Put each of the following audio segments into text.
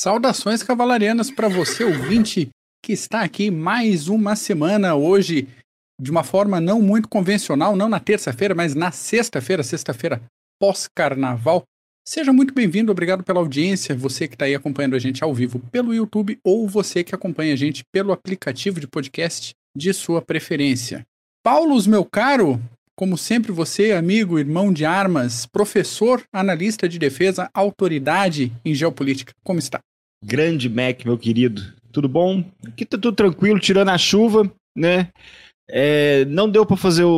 Saudações cavalarianas para você, ouvinte, que está aqui mais uma semana hoje, de uma forma não muito convencional, não na terça-feira, mas na sexta-feira, sexta-feira pós-carnaval. Seja muito bem-vindo, obrigado pela audiência, você que está aí acompanhando a gente ao vivo pelo YouTube ou você que acompanha a gente pelo aplicativo de podcast de sua preferência. Paulos, meu caro, como sempre, você, amigo, irmão de armas, professor, analista de defesa, autoridade em geopolítica. Como está? Grande Mac, meu querido. Tudo bom? Aqui tá tudo tranquilo, tirando a chuva, né? É, não deu para fazer o,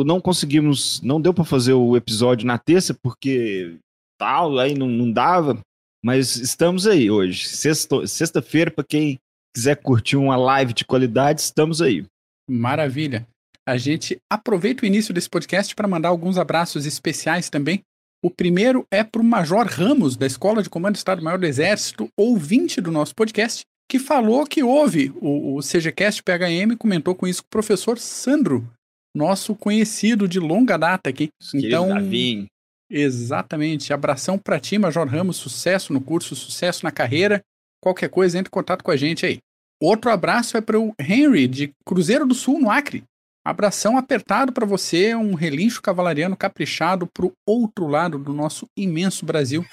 o, não conseguimos, não deu para fazer o episódio na terça porque tal, aí não, não dava, mas estamos aí hoje. Sexta-feira sexta para quem quiser curtir uma live de qualidade, estamos aí. Maravilha a gente aproveita o início desse podcast para mandar alguns abraços especiais também. O primeiro é para o Major Ramos, da Escola de Comando do Estado-Maior do Exército, ouvinte do nosso podcast, que falou que houve o, o CGCast PHM, comentou com isso com o professor Sandro, nosso conhecido de longa data aqui. Então, Davi. exatamente. Abração para ti, Major Ramos. Sucesso no curso, sucesso na carreira. Qualquer coisa, entre em contato com a gente aí. Outro abraço é para o Henry, de Cruzeiro do Sul, no Acre. Abração apertado para você, um relincho cavalariano caprichado para o outro lado do nosso imenso Brasil.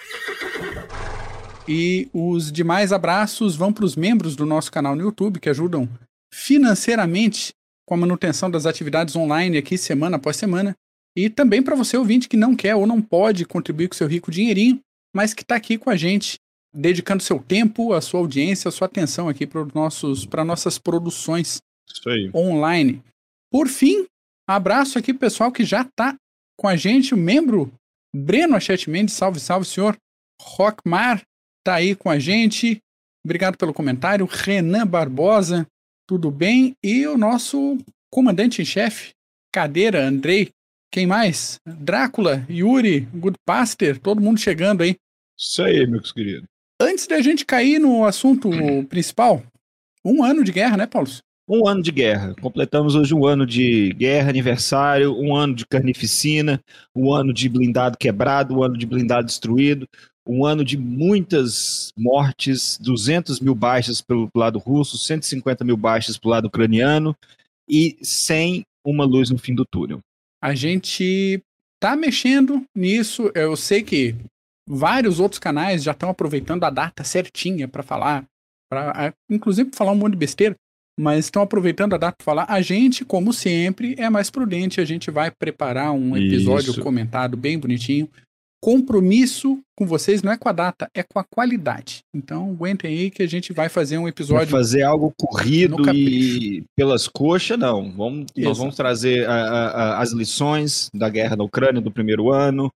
E os demais abraços vão para os membros do nosso canal no YouTube que ajudam financeiramente com a manutenção das atividades online aqui semana após semana. E também para você ouvinte que não quer ou não pode contribuir com seu rico dinheirinho, mas que está aqui com a gente, dedicando seu tempo, a sua audiência, a sua atenção aqui para nossas produções online. Por fim, abraço aqui pessoal que já tá com a gente, o membro Breno Achete Mendes, salve, salve, senhor. Rockmar tá aí com a gente. Obrigado pelo comentário. Renan Barbosa, tudo bem? E o nosso comandante em chefe, Cadeira, Andrei. Quem mais? Drácula, Yuri, Goodpaster, todo mundo chegando aí. Isso aí, meus queridos. Antes da gente cair no assunto principal, um ano de guerra, né, Paulo? Um ano de guerra. Completamos hoje um ano de guerra, aniversário, um ano de carnificina, um ano de blindado quebrado, um ano de blindado destruído, um ano de muitas mortes, 200 mil baixas pelo lado russo, 150 mil baixas pelo lado ucraniano e sem uma luz no fim do túnel. A gente tá mexendo nisso. Eu sei que vários outros canais já estão aproveitando a data certinha para falar, para inclusive falar um monte de besteira mas estão aproveitando a data para falar. A gente, como sempre, é mais prudente. A gente vai preparar um episódio Isso. comentado bem bonitinho. Compromisso com vocês não é com a data, é com a qualidade. Então, aguentem aí que a gente vai fazer um episódio. Vai fazer algo corrido e pelas coxas, não. Vamos, nós vamos trazer a, a, as lições da guerra da Ucrânia do primeiro ano.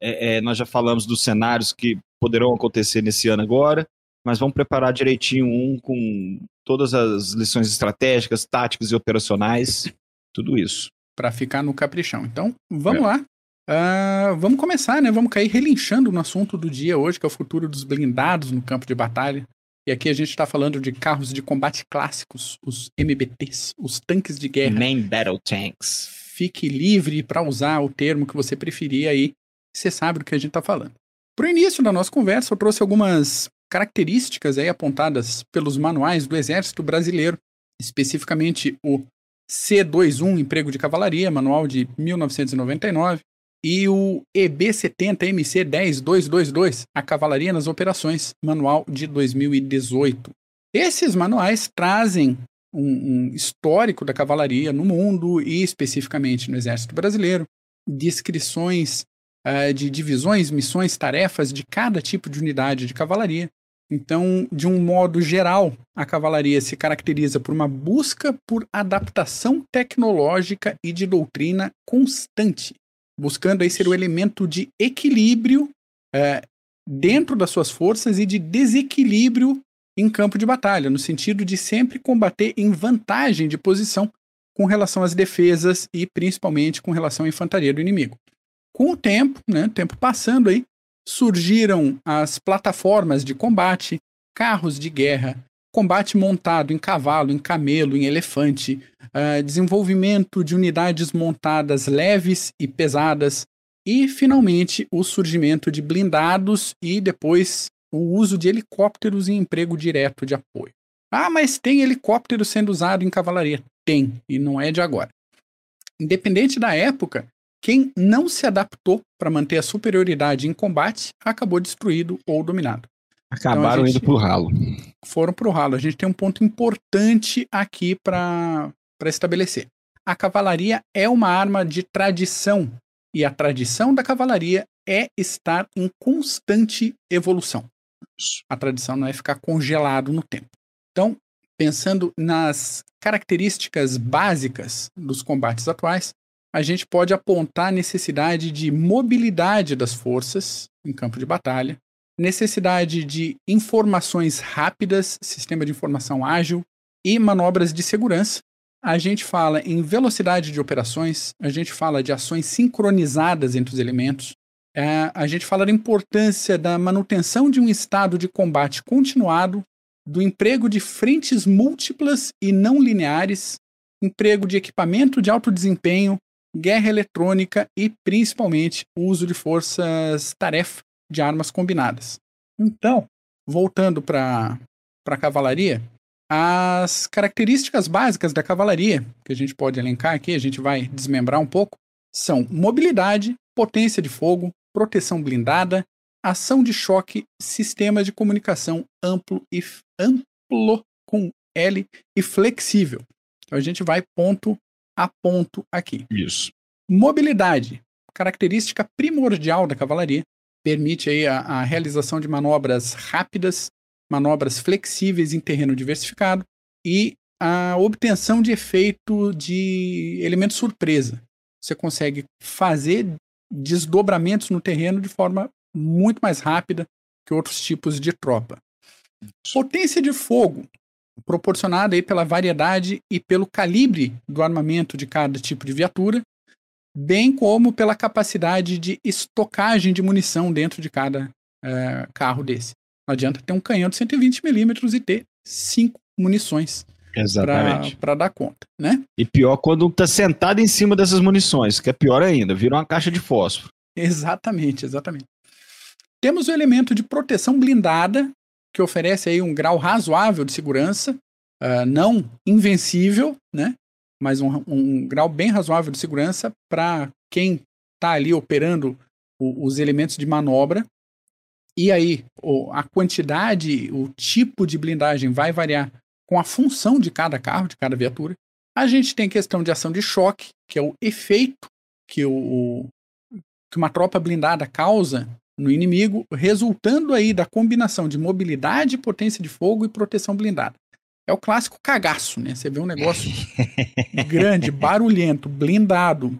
É, é, nós já falamos dos cenários que poderão acontecer nesse ano agora mas vamos preparar direitinho um com todas as lições estratégicas, táticas e operacionais, tudo isso. Para ficar no caprichão. Então, vamos é. lá. Uh, vamos começar, né? Vamos cair relinchando no assunto do dia hoje, que é o futuro dos blindados no campo de batalha. E aqui a gente está falando de carros de combate clássicos, os MBTs, os tanques de guerra. Main Battle Tanks. Fique livre para usar o termo que você preferir aí. Você sabe do que a gente está falando. Para o início da nossa conversa, eu trouxe algumas características aí apontadas pelos manuais do Exército Brasileiro, especificamente o C21 Emprego de Cavalaria, manual de 1999, e o EB70 MC 10222, a Cavalaria nas Operações, manual de 2018. Esses manuais trazem um, um histórico da cavalaria no mundo e especificamente no Exército Brasileiro, descrições uh, de divisões, missões, tarefas de cada tipo de unidade de cavalaria. Então, de um modo geral, a cavalaria se caracteriza por uma busca por adaptação tecnológica e de doutrina constante, buscando aí ser o elemento de equilíbrio uh, dentro das suas forças e de desequilíbrio em campo de batalha, no sentido de sempre combater em vantagem de posição com relação às defesas e principalmente com relação à infantaria do inimigo. Com o tempo, né, tempo passando aí, surgiram as plataformas de combate, carros de guerra, combate montado em cavalo, em camelo, em elefante, uh, desenvolvimento de unidades montadas leves e pesadas, e finalmente o surgimento de blindados e depois o uso de helicópteros em emprego direto de apoio. Ah, mas tem helicóptero sendo usado em cavalaria? Tem, e não é de agora. Independente da época, quem não se adaptou para manter a superioridade em combate acabou destruído ou dominado. Acabaram então, indo pro ralo. Foram pro ralo. A gente tem um ponto importante aqui para estabelecer. A cavalaria é uma arma de tradição, e a tradição da cavalaria é estar em constante evolução. A tradição não é ficar congelado no tempo. Então, pensando nas características básicas dos combates atuais, a gente pode apontar a necessidade de mobilidade das forças em campo de batalha, necessidade de informações rápidas, sistema de informação ágil e manobras de segurança. A gente fala em velocidade de operações, a gente fala de ações sincronizadas entre os elementos, é, a gente fala da importância da manutenção de um estado de combate continuado, do emprego de frentes múltiplas e não lineares, emprego de equipamento de alto desempenho, guerra eletrônica e, principalmente, o uso de forças-tarefa de armas combinadas. Então, voltando para a cavalaria, as características básicas da cavalaria, que a gente pode elencar aqui, a gente vai desmembrar um pouco, são mobilidade, potência de fogo, proteção blindada, ação de choque, sistema de comunicação amplo e amplo com L e flexível. Então a gente vai ponto a ponto aqui. Isso. Mobilidade, característica primordial da cavalaria, permite aí a, a realização de manobras rápidas, manobras flexíveis em terreno diversificado e a obtenção de efeito de elemento surpresa. Você consegue fazer desdobramentos no terreno de forma muito mais rápida que outros tipos de tropa. Potência de fogo, proporcionada aí pela variedade e pelo calibre do armamento de cada tipo de viatura, bem como pela capacidade de estocagem de munição dentro de cada é, carro desse. Não adianta ter um canhão de 120mm e ter cinco munições para dar conta, né? E pior quando tá sentado em cima dessas munições, que é pior ainda, vira uma caixa de fósforo. Exatamente, exatamente. Temos o elemento de proteção blindada, que oferece aí um grau razoável de segurança, uh, não invencível, né? Mas um, um grau bem razoável de segurança para quem está ali operando o, os elementos de manobra. E aí, o, a quantidade, o tipo de blindagem vai variar com a função de cada carro, de cada viatura. A gente tem questão de ação de choque, que é o efeito que, o, que uma tropa blindada causa no inimigo, resultando aí da combinação de mobilidade, potência de fogo e proteção blindada. É o clássico cagaço, né? Você vê um negócio grande, barulhento, blindado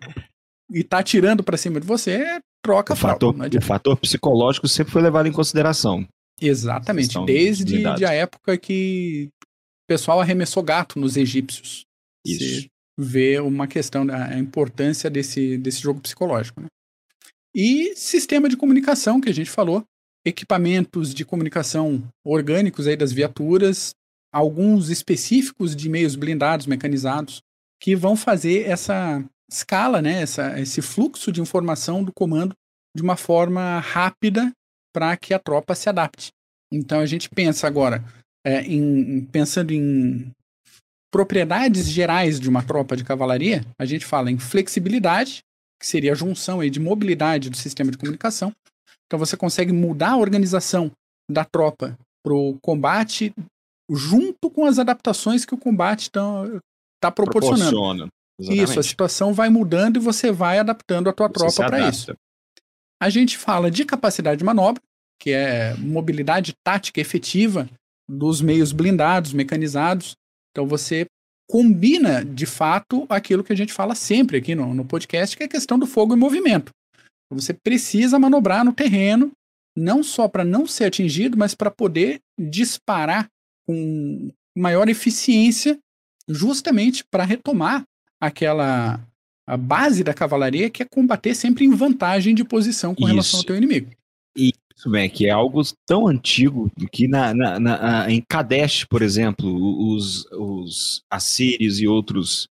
e tá atirando para cima de você, troca o fator, o fator psicológico sempre foi levado em consideração. Exatamente, desde a época que o pessoal arremessou gato nos egípcios. Isso. Você vê uma questão da importância desse, desse jogo psicológico. Né? E sistema de comunicação, que a gente falou, equipamentos de comunicação orgânicos aí das viaturas, alguns específicos de meios blindados, mecanizados, que vão fazer essa escala, né, essa, esse fluxo de informação do comando de uma forma rápida para que a tropa se adapte. Então a gente pensa agora, é, em, pensando em propriedades gerais de uma tropa de cavalaria, a gente fala em flexibilidade, que seria a junção aí de mobilidade do sistema de comunicação. Então você consegue mudar a organização da tropa para o combate junto com as adaptações que o combate está tá proporcionando. Proporciona. Isso, a situação vai mudando e você vai adaptando a tua você tropa para isso. A gente fala de capacidade de manobra, que é mobilidade tática efetiva dos meios blindados, mecanizados. Então você combina de fato aquilo que a gente fala sempre aqui no, no podcast, que é a questão do fogo e movimento. Você precisa manobrar no terreno, não só para não ser atingido, mas para poder disparar com maior eficiência, justamente para retomar aquela a base da cavalaria, que é combater sempre em vantagem de posição com Isso. relação ao teu inimigo. Isso, Mac, é algo tão antigo que na, na, na, em Kadesh, por exemplo, os, os assírios e outros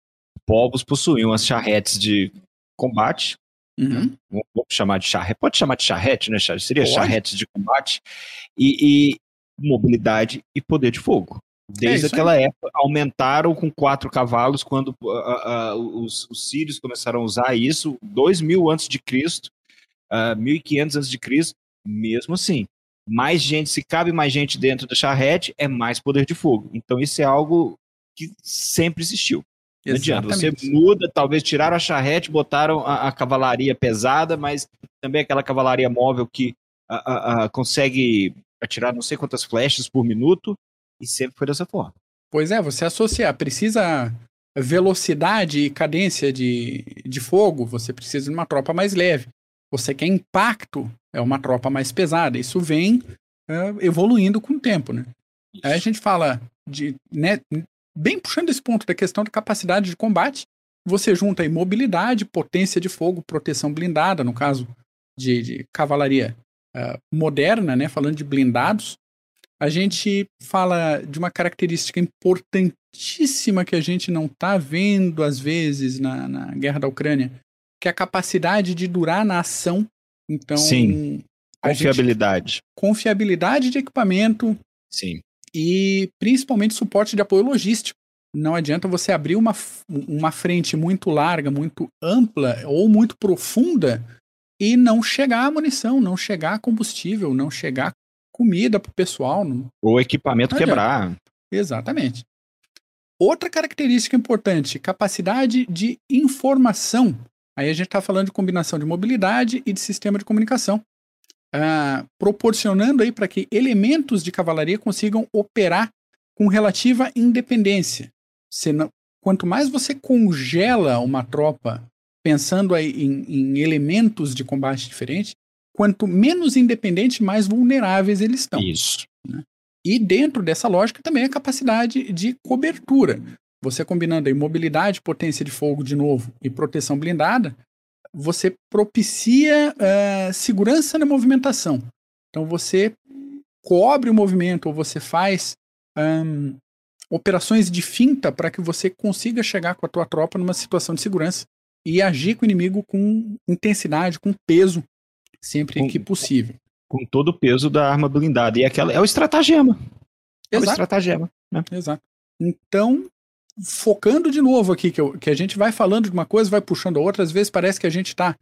povos possuíam as charretes de combate Uhum. Vamos chamar de charrete. Pode chamar de charrete, né? Seria Pode. charretes de combate. E, e mobilidade e poder de fogo. Desde É aquela época, aumentaram com quatro cavalos quando ah, ah, os, os sírios começaram a usar isso, 2 mil antes de Cristo, ah, 1500 antes de Cristo, mesmo assim. Mais gente, se cabe mais gente dentro da charrete, é mais poder de fogo. Então isso é algo que sempre existiu. Não adianta. Você Exatamente. muda, talvez tiraram a charrete, botaram a, a cavalaria pesada, mas também aquela cavalaria móvel que a- a- a- consegue atirar não sei quantas flechas por minuto, e sempre foi dessa forma. Pois é, você associar, precisa velocidade e cadência de, de fogo, você precisa de uma tropa mais leve. Você quer impacto, é uma tropa mais pesada. Isso vem é, evoluindo com o tempo, né? Aí a gente fala de, né, bem puxando esse ponto da questão da capacidade de combate, você junta aí mobilidade, potência de fogo, proteção blindada, no caso de, de cavalaria ah, moderna, né, falando de blindados, a gente fala de uma característica importantíssima que a gente não está vendo às vezes na, na guerra da Ucrânia, que é a capacidade de durar na ação. Então, Sim. a gente- Confiabilidade. confiabilidade de equipamento Sim. e principalmente suporte de apoio logístico. Não adianta você abrir uma, uma frente muito larga, muito ampla ou muito profunda e não chegar a munição, não chegar a combustível, não chegar comida para o pessoal. não- Ou equipamento Não quebrar. Exatamente. Outra característica importante, capacidade de informação. Aí a gente está falando de combinação de mobilidade e de sistema de comunicação, ah, proporcionando aí para que elementos de cavalaria consigam operar com relativa independência. Você não- quanto mais você congela uma tropa pensando aí em, em elementos de combate diferentes, quanto menos independente, mais vulneráveis eles estão. Isso. E dentro dessa lógica também a capacidade de cobertura. Você combinando aí mobilidade, potência de fogo de novo e proteção blindada, você propicia eh, segurança na movimentação. Então você cobre o movimento ou você faz ahn, operações de finta para que você consiga chegar com a tua tropa numa situação de segurança e agir com o inimigo com intensidade, com peso, sempre Com- que possível. Com todo o peso da arma blindada. E aquela é o estratagema. É o Exato. estratagema. Exato. Então, focando de novo aqui, que, eu- que a gente vai falando de uma coisa, vai puxando a outra, às vezes parece que a gente está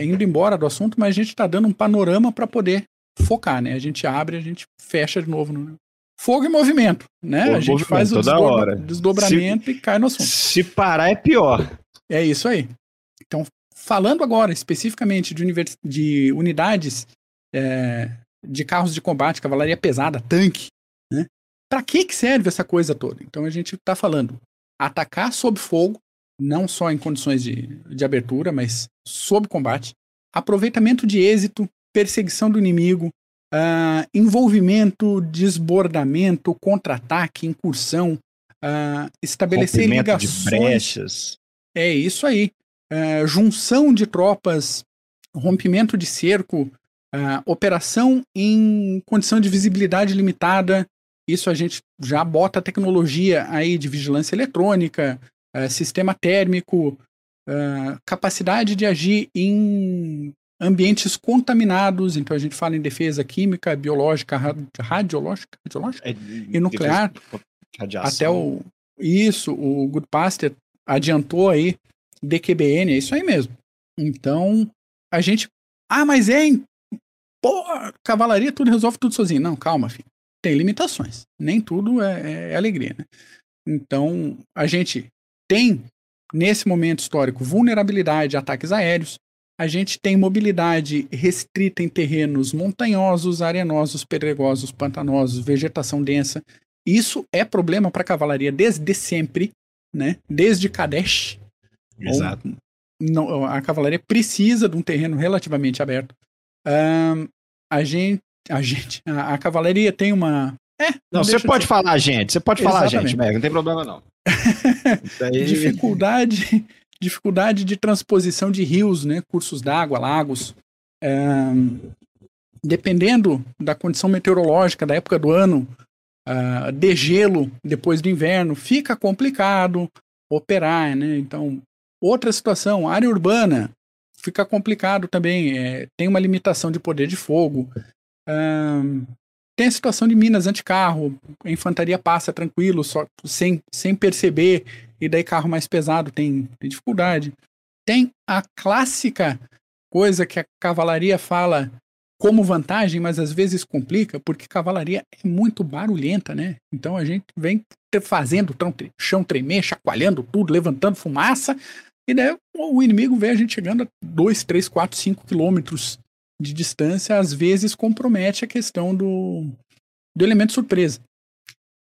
indo embora do assunto, mas a gente está dando um panorama para poder focar, né? A gente abre, a gente fecha de novo. No... Fogo e movimento, né? Fogo a gente faz o desdobra- desdobramento e cai no assunto. Se parar é pior. É isso aí. Então, falando agora especificamente de, univers- de unidades é, de carros de combate, cavalaria pesada, tanque? Para que, que serve essa coisa toda? Então a gente está falando atacar sob fogo, não só em condições de, de abertura, mas sob combate, aproveitamento de êxito, perseguição do inimigo, ah, envolvimento, desbordamento, contra-ataque, incursão, ah, estabelecer Rompimento de ligações. brechas. É isso aí. É, junção de tropas, rompimento de cerco, operação em condição de visibilidade limitada. Isso a gente já bota tecnologia aí de vigilância eletrônica, eh, sistema térmico, ah, capacidade de agir em ambientes contaminados. Então a gente fala em defesa química, biológica, ra- radiológica, radiológica? É, E nuclear, Radiação. até o. Isso, o Goodpaster adiantou aí DQBN, é isso aí mesmo. Então, a gente. Ah, mas é. em- Pô, cavalaria tudo resolve tudo sozinho. Não, calma, filho. Tem limitações. Nem tudo é, é alegria, né? Então, a gente tem, nesse momento histórico, vulnerabilidade a ataques aéreos. A gente tem mobilidade restrita em terrenos montanhosos, arenosos, pedregosos, pantanosos, vegetação densa. Isso é problema para a cavalaria desde sempre, né? Desde Kadesh. Exato. Não, a cavalaria precisa de um terreno relativamente aberto. Ahn, a gente, a gente, a, a cavalaria tem uma. É, Não, você de pode ser- falar, gente. Você pode falar, Exatamente. gente, Mega. Não tem problema, não. Isso aí- dificuldade, dificuldade de transposição de rios, né? Cursos d'água, lagos. Ahn, dependendo da condição meteorológica da época do ano, ah, degelo depois do inverno, fica complicado operar, né? Então, outra situação, área urbana, fica complicado também. É, tem uma limitação de poder de fogo. Tem a situação de minas anticarro. A infantaria passa tranquilo, só sem, sem perceber. E daí carro mais pesado tem, tem dificuldade. Tem a clássica coisa que a cavalaria fala como vantagem, mas às vezes complica, porque cavalaria é muito barulhenta, né? Então a gente vem fazendo o chão tremer, chacoalhando tudo, levantando fumaça, e daí o inimigo vê a gente chegando a 2, 3, 4, 5 quilômetros de distância, às vezes compromete a questão do, do elemento surpresa.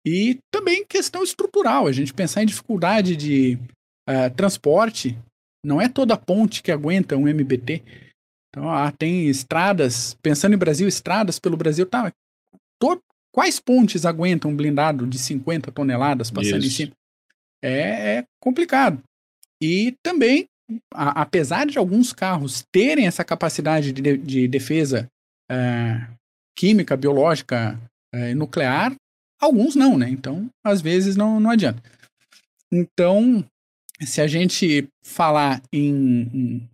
E também questão estrutural, a gente pensar em dificuldade de uh, transporte, não é toda ponte que aguenta um MBT. Então, ah, tem estradas, pensando em Brasil, estradas pelo Brasil, tá. To, quais pontes aguentam um blindado de 50 toneladas passando Isso. em cima? É, é, complicado. E também, a, apesar de alguns carros terem essa capacidade de, de defesa é, química, biológica é, nuclear, alguns não, né? Então, às vezes não, não adianta. Então, se a gente falar em, em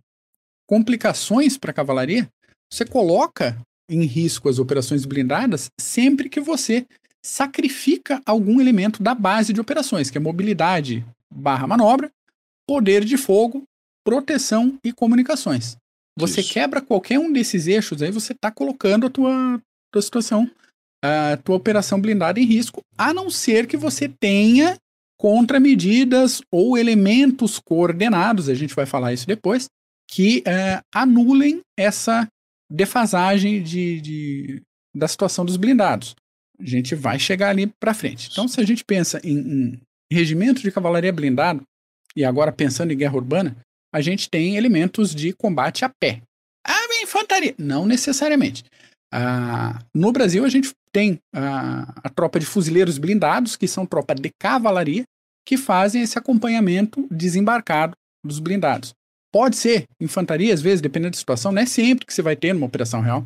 complicações para a cavalaria, você coloca em risco as operações blindadas sempre que você sacrifica algum elemento da base de operações, que é mobilidade barra manobra, poder de fogo, proteção e comunicações. Você Isso. quebra qualquer um desses eixos, aí você está colocando a tua, tua situação, a tua operação blindada em risco, a não ser que você tenha contramedidas ou elementos coordenados, a gente vai falar isso depois, que é, anulem essa defasagem de, de, da situação dos blindados. A gente vai chegar ali para frente. Então, se a gente pensa em, em regimento de cavalaria blindado, e agora pensando em guerra urbana, a gente tem elementos de combate a pé. A infantaria, não necessariamente. Ah, no Brasil, a gente tem a, a tropa de fuzileiros blindados, que são tropa de cavalaria, que fazem esse acompanhamento desembarcado dos blindados. Pode ser infantaria, às vezes, dependendo da situação, não é sempre que você vai ter numa operação real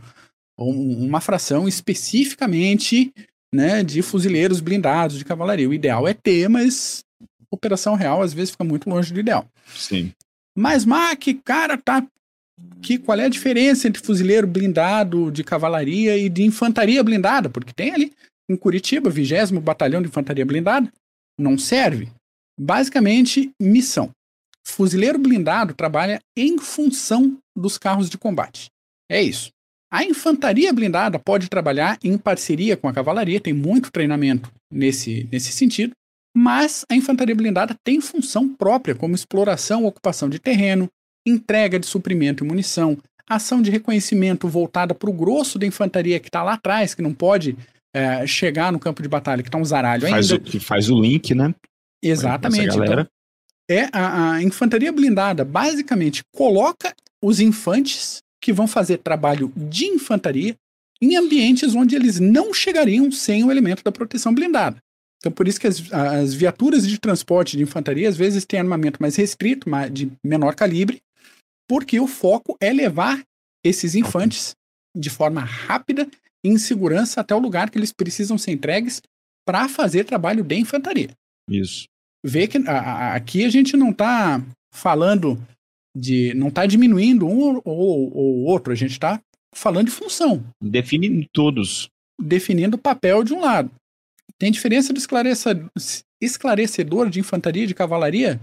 uma fração especificamente né, de fuzileiros blindados de cavalaria. O ideal é ter, mas operação real às vezes fica muito longe do ideal. Sim. Mas, Mac, cara, tá. Que, qual é a diferença entre fuzileiro blindado de cavalaria e de infantaria blindada? Porque tem ali em Curitiba, 20 Batalhão de Infantaria Blindada. Não serve. Basicamente, missão. Fuzileiro blindado trabalha em função dos carros de combate. É isso. A infantaria blindada pode trabalhar em parceria com a cavalaria, tem muito treinamento nesse, nesse sentido, mas a infantaria blindada tem função própria, como exploração, ocupação de terreno, entrega de suprimento e munição, ação de reconhecimento voltada para o grosso da infantaria que está lá atrás, que não pode é, chegar no campo de batalha, que está um zaralho faz ainda. O, que faz o link, né? Exatamente. Então, é a, a infantaria blindada basicamente coloca os infantes que vão fazer trabalho de infantaria em ambientes onde eles não chegariam sem o elemento da proteção blindada. Então, por isso que as, as viaturas de transporte de infantaria às vezes têm armamento mais restrito, de menor calibre, porque o foco é levar esses infantes de forma rápida e em segurança até o lugar que eles precisam ser entregues para fazer trabalho de infantaria. Isso vê que a, a, aqui a gente não está falando de. não está diminuindo um ou, ou outro, a gente está falando de função. Definindo todos. Definindo o papel de um lado. Tem diferença do esclarecedor de infantaria e de cavalaria?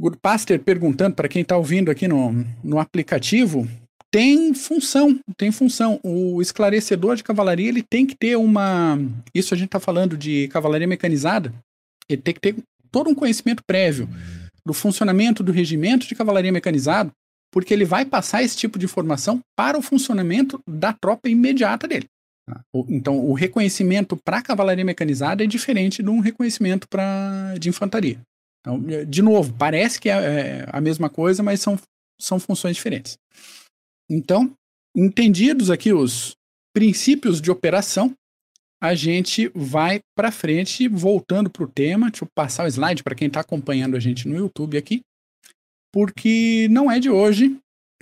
Goodpaster perguntando para quem está ouvindo aqui no, no aplicativo, tem função, tem função. O esclarecedor de cavalaria ele tem que ter uma. Isso a gente está falando de cavalaria mecanizada. Ele tem que ter todo um conhecimento prévio do funcionamento do regimento de cavalaria mecanizado, porque ele vai passar esse tipo de informação para o funcionamento da tropa imediata dele. Tá? Então, o reconhecimento para cavalaria mecanizada é diferente de um reconhecimento para de infantaria. Então, de novo, parece que é, é a mesma coisa, mas são, são funções diferentes. Então, entendidos aqui os princípios de operação, a gente vai para frente, voltando para o tema. Deixa eu passar o slide para quem está acompanhando a gente no YouTube aqui, porque não é de hoje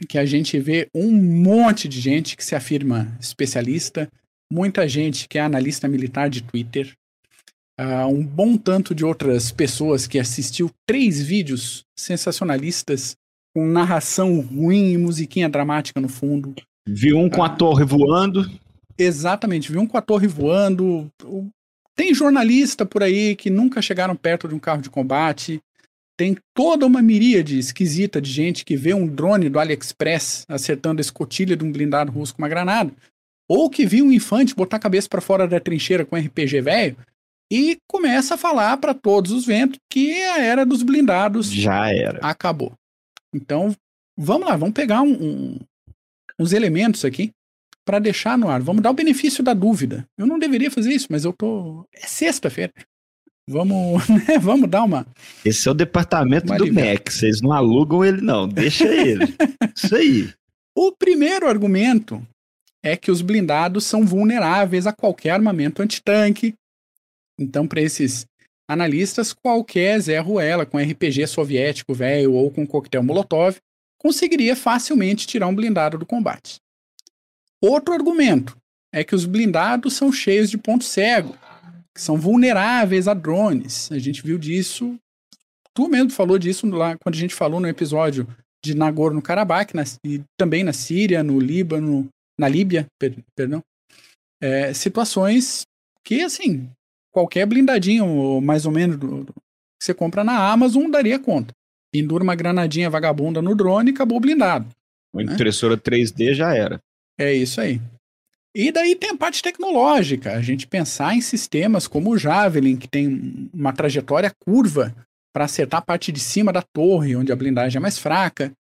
que a gente vê um monte de gente que se afirma especialista, muita gente que é analista militar de Twitter, uh, um bom tanto de outras pessoas que assistiu três vídeos sensacionalistas com narração ruim e musiquinha dramática no fundo. Vi um com a torre voando. Exatamente, vi um com a torre voando. Tem jornalista por aí que nunca chegaram perto de um carro de combate. Tem toda uma miríade esquisita de gente que vê um drone do AliExpress acertando a escotilha de um blindado russo com uma granada. Ou que viu um infante botar a cabeça para fora da trincheira com RPG velho e começa a falar para todos os ventos que a era dos blindados já era. Acabou. Então, vamos lá, vamos pegar um, um, uns elementos aqui para deixar no ar. Vamos dar o benefício da dúvida. Eu não deveria fazer isso, mas eu tô. É sexta-feira. Vamos, né? Vamos dar uma. Esse é o departamento do MEC. Vocês não alugam ele, não. Deixa ele. isso aí. O primeiro argumento é que os blindados são vulneráveis a qualquer armamento antitanque. Então, para esses analistas, qualquer Zé Ruela com RPG soviético velho ou com coquetel Molotov conseguiria facilmente tirar um blindado do combate. Outro argumento é que os blindados são cheios de ponto cego, que são vulneráveis a drones. A gente viu disso. Tu mesmo falou disso lá quando a gente falou no episódio de Nagorno-Karabakh e também na Síria, no Líbano, na Líbia, per, perdão. É, situações que, assim, qualquer blindadinho, mais ou menos, que você compra na Amazon, daria conta. Pendura uma granadinha vagabunda no drone e acabou blindado. Uma né? impressora 3D já era. É isso aí. E daí tem a parte tecnológica, a gente pensar em sistemas como o Javelin, que tem uma trajetória curva para acertar a parte de cima da torre, onde a blindagem é mais fraca.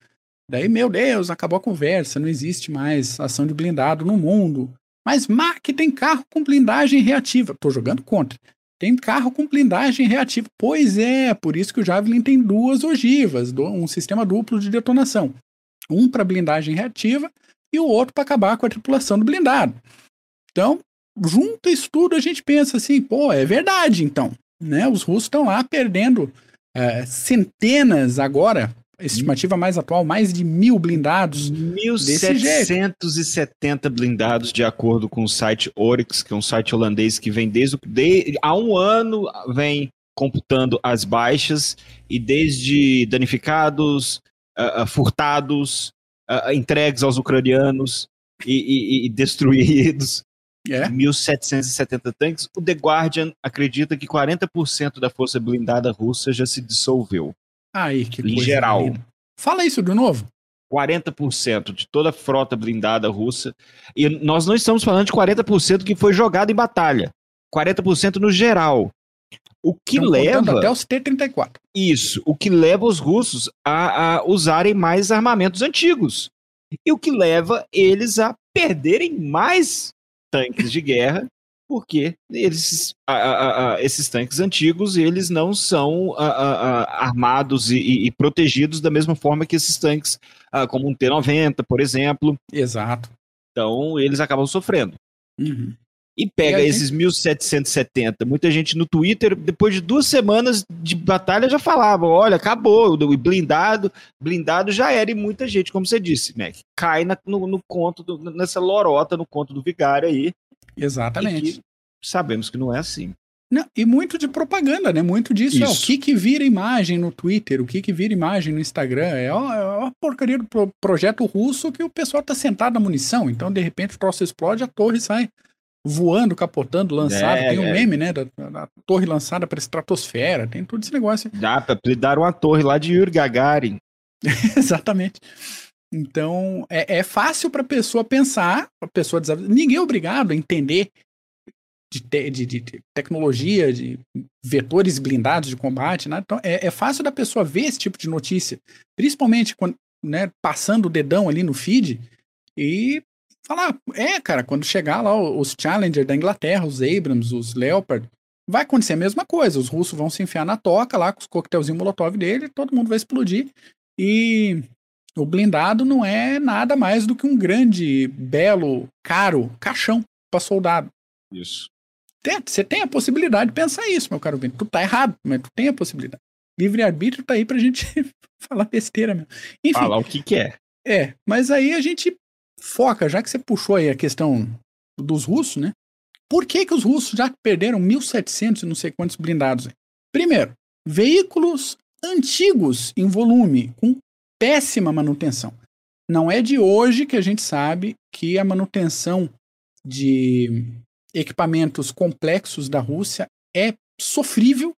Daí, meu Deus, acabou a conversa, não existe mais ação de blindado no mundo. Mas Mac tem carro com blindagem reativa. Tô jogando contra. Tem carro com blindagem reativa. Pois é, por isso que o Javelin tem duas ogivas, um sistema duplo de detonação. Um para blindagem reativa e o outro para acabar com a tripulação do blindado. Então, junto isso tudo, a gente pensa assim, pô, é verdade então. Né? Os russos estão lá perdendo é, centenas agora estimativa mais atual, mais de mil blindados. 1.770 blindados, de acordo com o site Oryx, que é um site holandês que vem desde de, há um ano vem computando as baixas e desde danificados, uh, furtados, uh, entregues aos ucranianos e, e, e destruídos. É? 1.770 tanques. O The Guardian acredita que 40% da força blindada russa já se dissolveu. Aí, que em geral. Linda. Fala isso de novo. 40% de toda a frota blindada russa. E nós não estamos falando de 40% que foi jogado em batalha. 40% no geral. O que Estão leva. Até os T-34. Isso. O que leva os russos a, a usarem mais armamentos antigos. E o que leva eles a perderem mais tanques de guerra porque eles, a, a, a, esses tanques antigos eles não são armados e, e, protegidos da mesma forma que esses tanques, como um T-90, por exemplo. Exato. Então eles acabam sofrendo. Uhum. E pega e esses 1770. Muita gente no Twitter, depois de duas semanas de batalha, já falava: olha, acabou, o blindado, blindado já era, e muita gente, como você disse, Mac, cai na, no, no, conto, do, nessa lorota, no conto do vigário aí, Exatamente. Que sabemos que não é assim. Não, e muito de propaganda, né? Muito disso. Isso. É o que que vira imagem no Twitter, o que que vira imagem no Instagram. É uma, é uma porcaria do pro projeto russo que o pessoal tá sentado na munição. Então, de repente, o troço explode, a torre sai voando, capotando, lançada. É, tem um é. meme, né? Da, da torre lançada para estratosfera. Tem todo esse negócio. Dá pra dar uma torre lá de Yuri Gagarin. Exatamente. Então, é, é fácil para a pessoa pensar, a pessoa ninguém é obrigado a entender de, te, de, de, tecnologia, de vetores blindados de combate, né? Então, é, é, fácil da pessoa ver esse tipo de notícia, principalmente quando, né, passando o dedão ali no feed e falar, é, cara, quando chegar lá os Challenger da Inglaterra, os Abrams, os Leopard, vai acontecer a mesma coisa. Os russos vão se enfiar na toca lá com os coquetelzinhos molotov dele, todo mundo vai explodir e o blindado não é nada mais do que um grande, belo, caro caixão para soldado. Isso. Você tem a possibilidade de pensar isso, meu caro Vini. Tu tá errado, mas tu tem a possibilidade. Livre-arbítrio tá aí pra gente falar besteira mesmo. Enfim. Falar o que quer. É. é, mas aí a gente foca, já que você puxou aí a questão dos russos, né? Por que que os russos já perderam 1.700 e não sei quantos blindados? Aí? Primeiro, veículos antigos em volume, com péssima manutenção. Não é de hoje que a gente sabe que a manutenção de equipamentos complexos da Rússia é sofrível.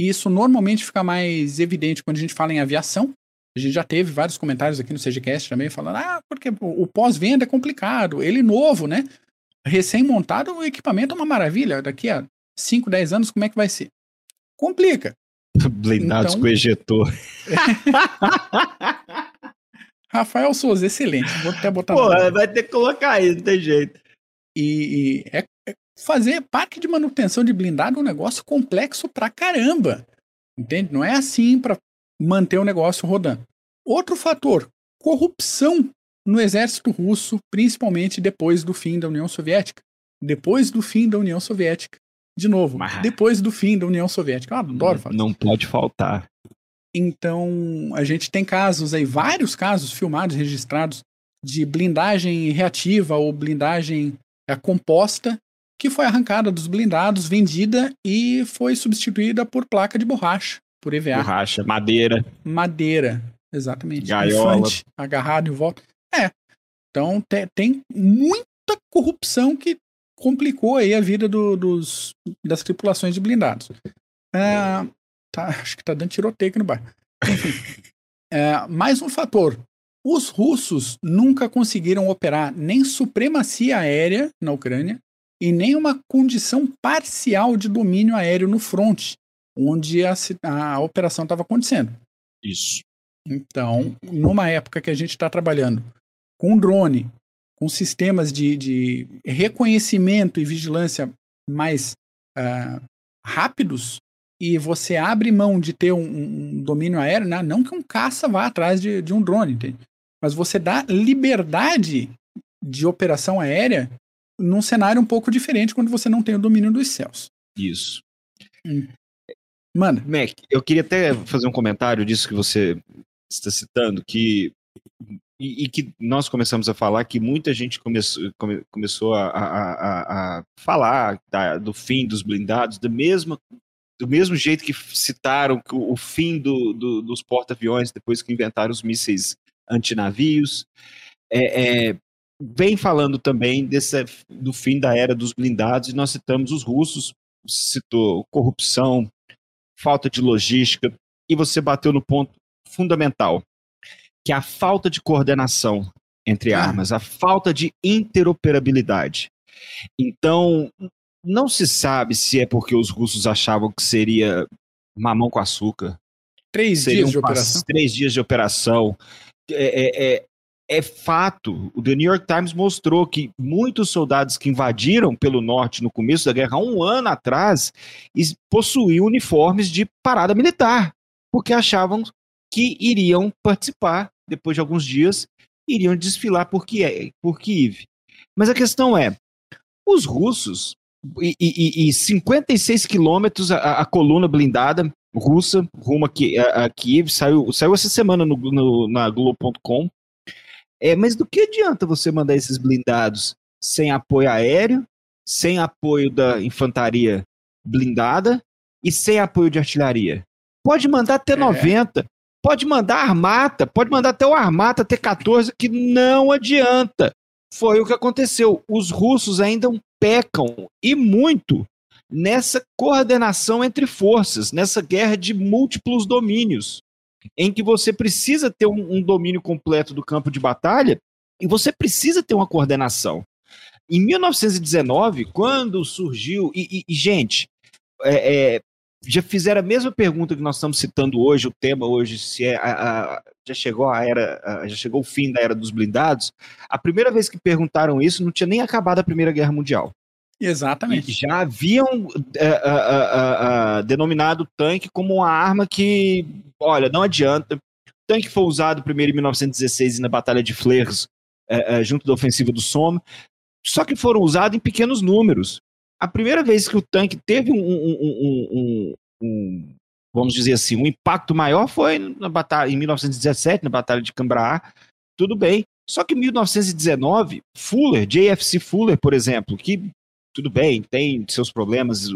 E isso normalmente fica mais evidente quando a gente fala em aviação. A gente já teve vários comentários aqui no CGCast também falando: ah, porque o pós-venda é complicado. Ele novo, né? Recém-montado, o equipamento é uma maravilha. Daqui a 5, 10 anos, como é que vai ser? Complica. Blindados então... com ejetor. Rafael Souza, excelente. Vou até botar. Pô, vai ter que colocar aí, não tem jeito. E, e é, é, fazer parque de manutenção de blindado é um negócio complexo pra caramba. Entende? Não é assim para manter o negócio rodando. Outro fator, corrupção no exército russo, principalmente depois do fim da União Soviética. Depois do fim da União Soviética. De novo, Mas... depois do fim da União Soviética. Eu adoro falar Não pode faltar. Então, a gente tem casos aí, vários casos filmados, registrados, de blindagem reativa ou blindagem é, composta, que foi arrancada dos blindados, vendida e foi substituída por placa de borracha, por EVA. Borracha, madeira. Madeira, exatamente. Gaiola. Infante, agarrado em volta. É. Então, te, tem muita corrupção que complicou aí a vida do, dos, das tripulações de blindados. É, Tá, acho que tá dando tiroteio aqui no bairro. Enfim. é, mais um fator. Os russos nunca conseguiram operar nem supremacia aérea na Ucrânia e nem uma condição parcial de domínio aéreo no front, onde a, a operação estava acontecendo. Isso. Então, numa época que a gente está trabalhando com drone, com sistemas de, de reconhecimento e vigilância mais uh, rápidos, e você abre mão de ter um, um domínio aéreo, né? não que um caça vá atrás de, de um drone, entende? mas você dá liberdade de operação aérea num cenário um pouco diferente quando você não tem o domínio dos céus. Isso. Hum. Mano. Mac, eu queria até fazer um comentário disso que você está citando, que e, e, que nós começamos a falar que muita gente começou, come, começou a, a, a, a falar da, do fim dos blindados, da mesma do mesmo jeito que citaram o, o fim do, do, dos porta-aviões depois que inventaram os mísseis antinavios, é, é, vem falando também desse, do fim da era dos blindados, e nós citamos os russos, citou corrupção, falta de logística, e você bateu no ponto fundamental, que é a falta de coordenação entre ah. armas, a falta de interoperabilidade. Então, não se sabe se é porque os russos achavam que seria mamão com açúcar. Três dias de operação. Três dias de operação. É, é, é, é, fato. O The New York Times mostrou que muitos soldados que invadiram pelo norte no começo da guerra, um ano atrás, possuíam uniformes de parada militar, porque achavam que iriam participar, depois de alguns dias, iriam desfilar por Kiev. Por Kiev. Mas a questão é, os russos e, e, e 56 quilômetros a, a, coluna blindada russa rumo a, a Kiev saiu, saiu essa semana no, no, na Globo.com. É, mas do que adianta você mandar esses blindados sem apoio aéreo, sem apoio da infantaria blindada e sem apoio de artilharia? Pode mandar T-90, é. Pode mandar Armata, pode mandar até o Armata T-14, que não adianta. Foi o que aconteceu. Os russos ainda pecam e muito nessa coordenação entre forças, nessa guerra de múltiplos domínios, em que você precisa ter um, um domínio completo do campo de batalha e você precisa ter uma coordenação. Em 1919, quando surgiu, e, e, gente, é, é, já fizeram a mesma pergunta que nós estamos citando hoje, o tema hoje, se é a, a, já chegou a era, a, já chegou o fim da era dos blindados. A primeira vez que perguntaram isso, não tinha nem acabado a Primeira Guerra Mundial. Exatamente. E já haviam é, denominado o tanque como uma arma que, olha, não adianta. O tanque foi usado primeiro em 1916 na Batalha de Flers, é, junto da ofensiva do Somme, só que foram usados em pequenos números a primeira vez que o tanque teve um, um, um, um, vamos dizer assim, um impacto maior foi na batalha em 1917, na batalha de Cambraar, tudo bem. Só que em 1919, Fuller, JFC Fuller, por exemplo, que tudo bem, tem seus problemas,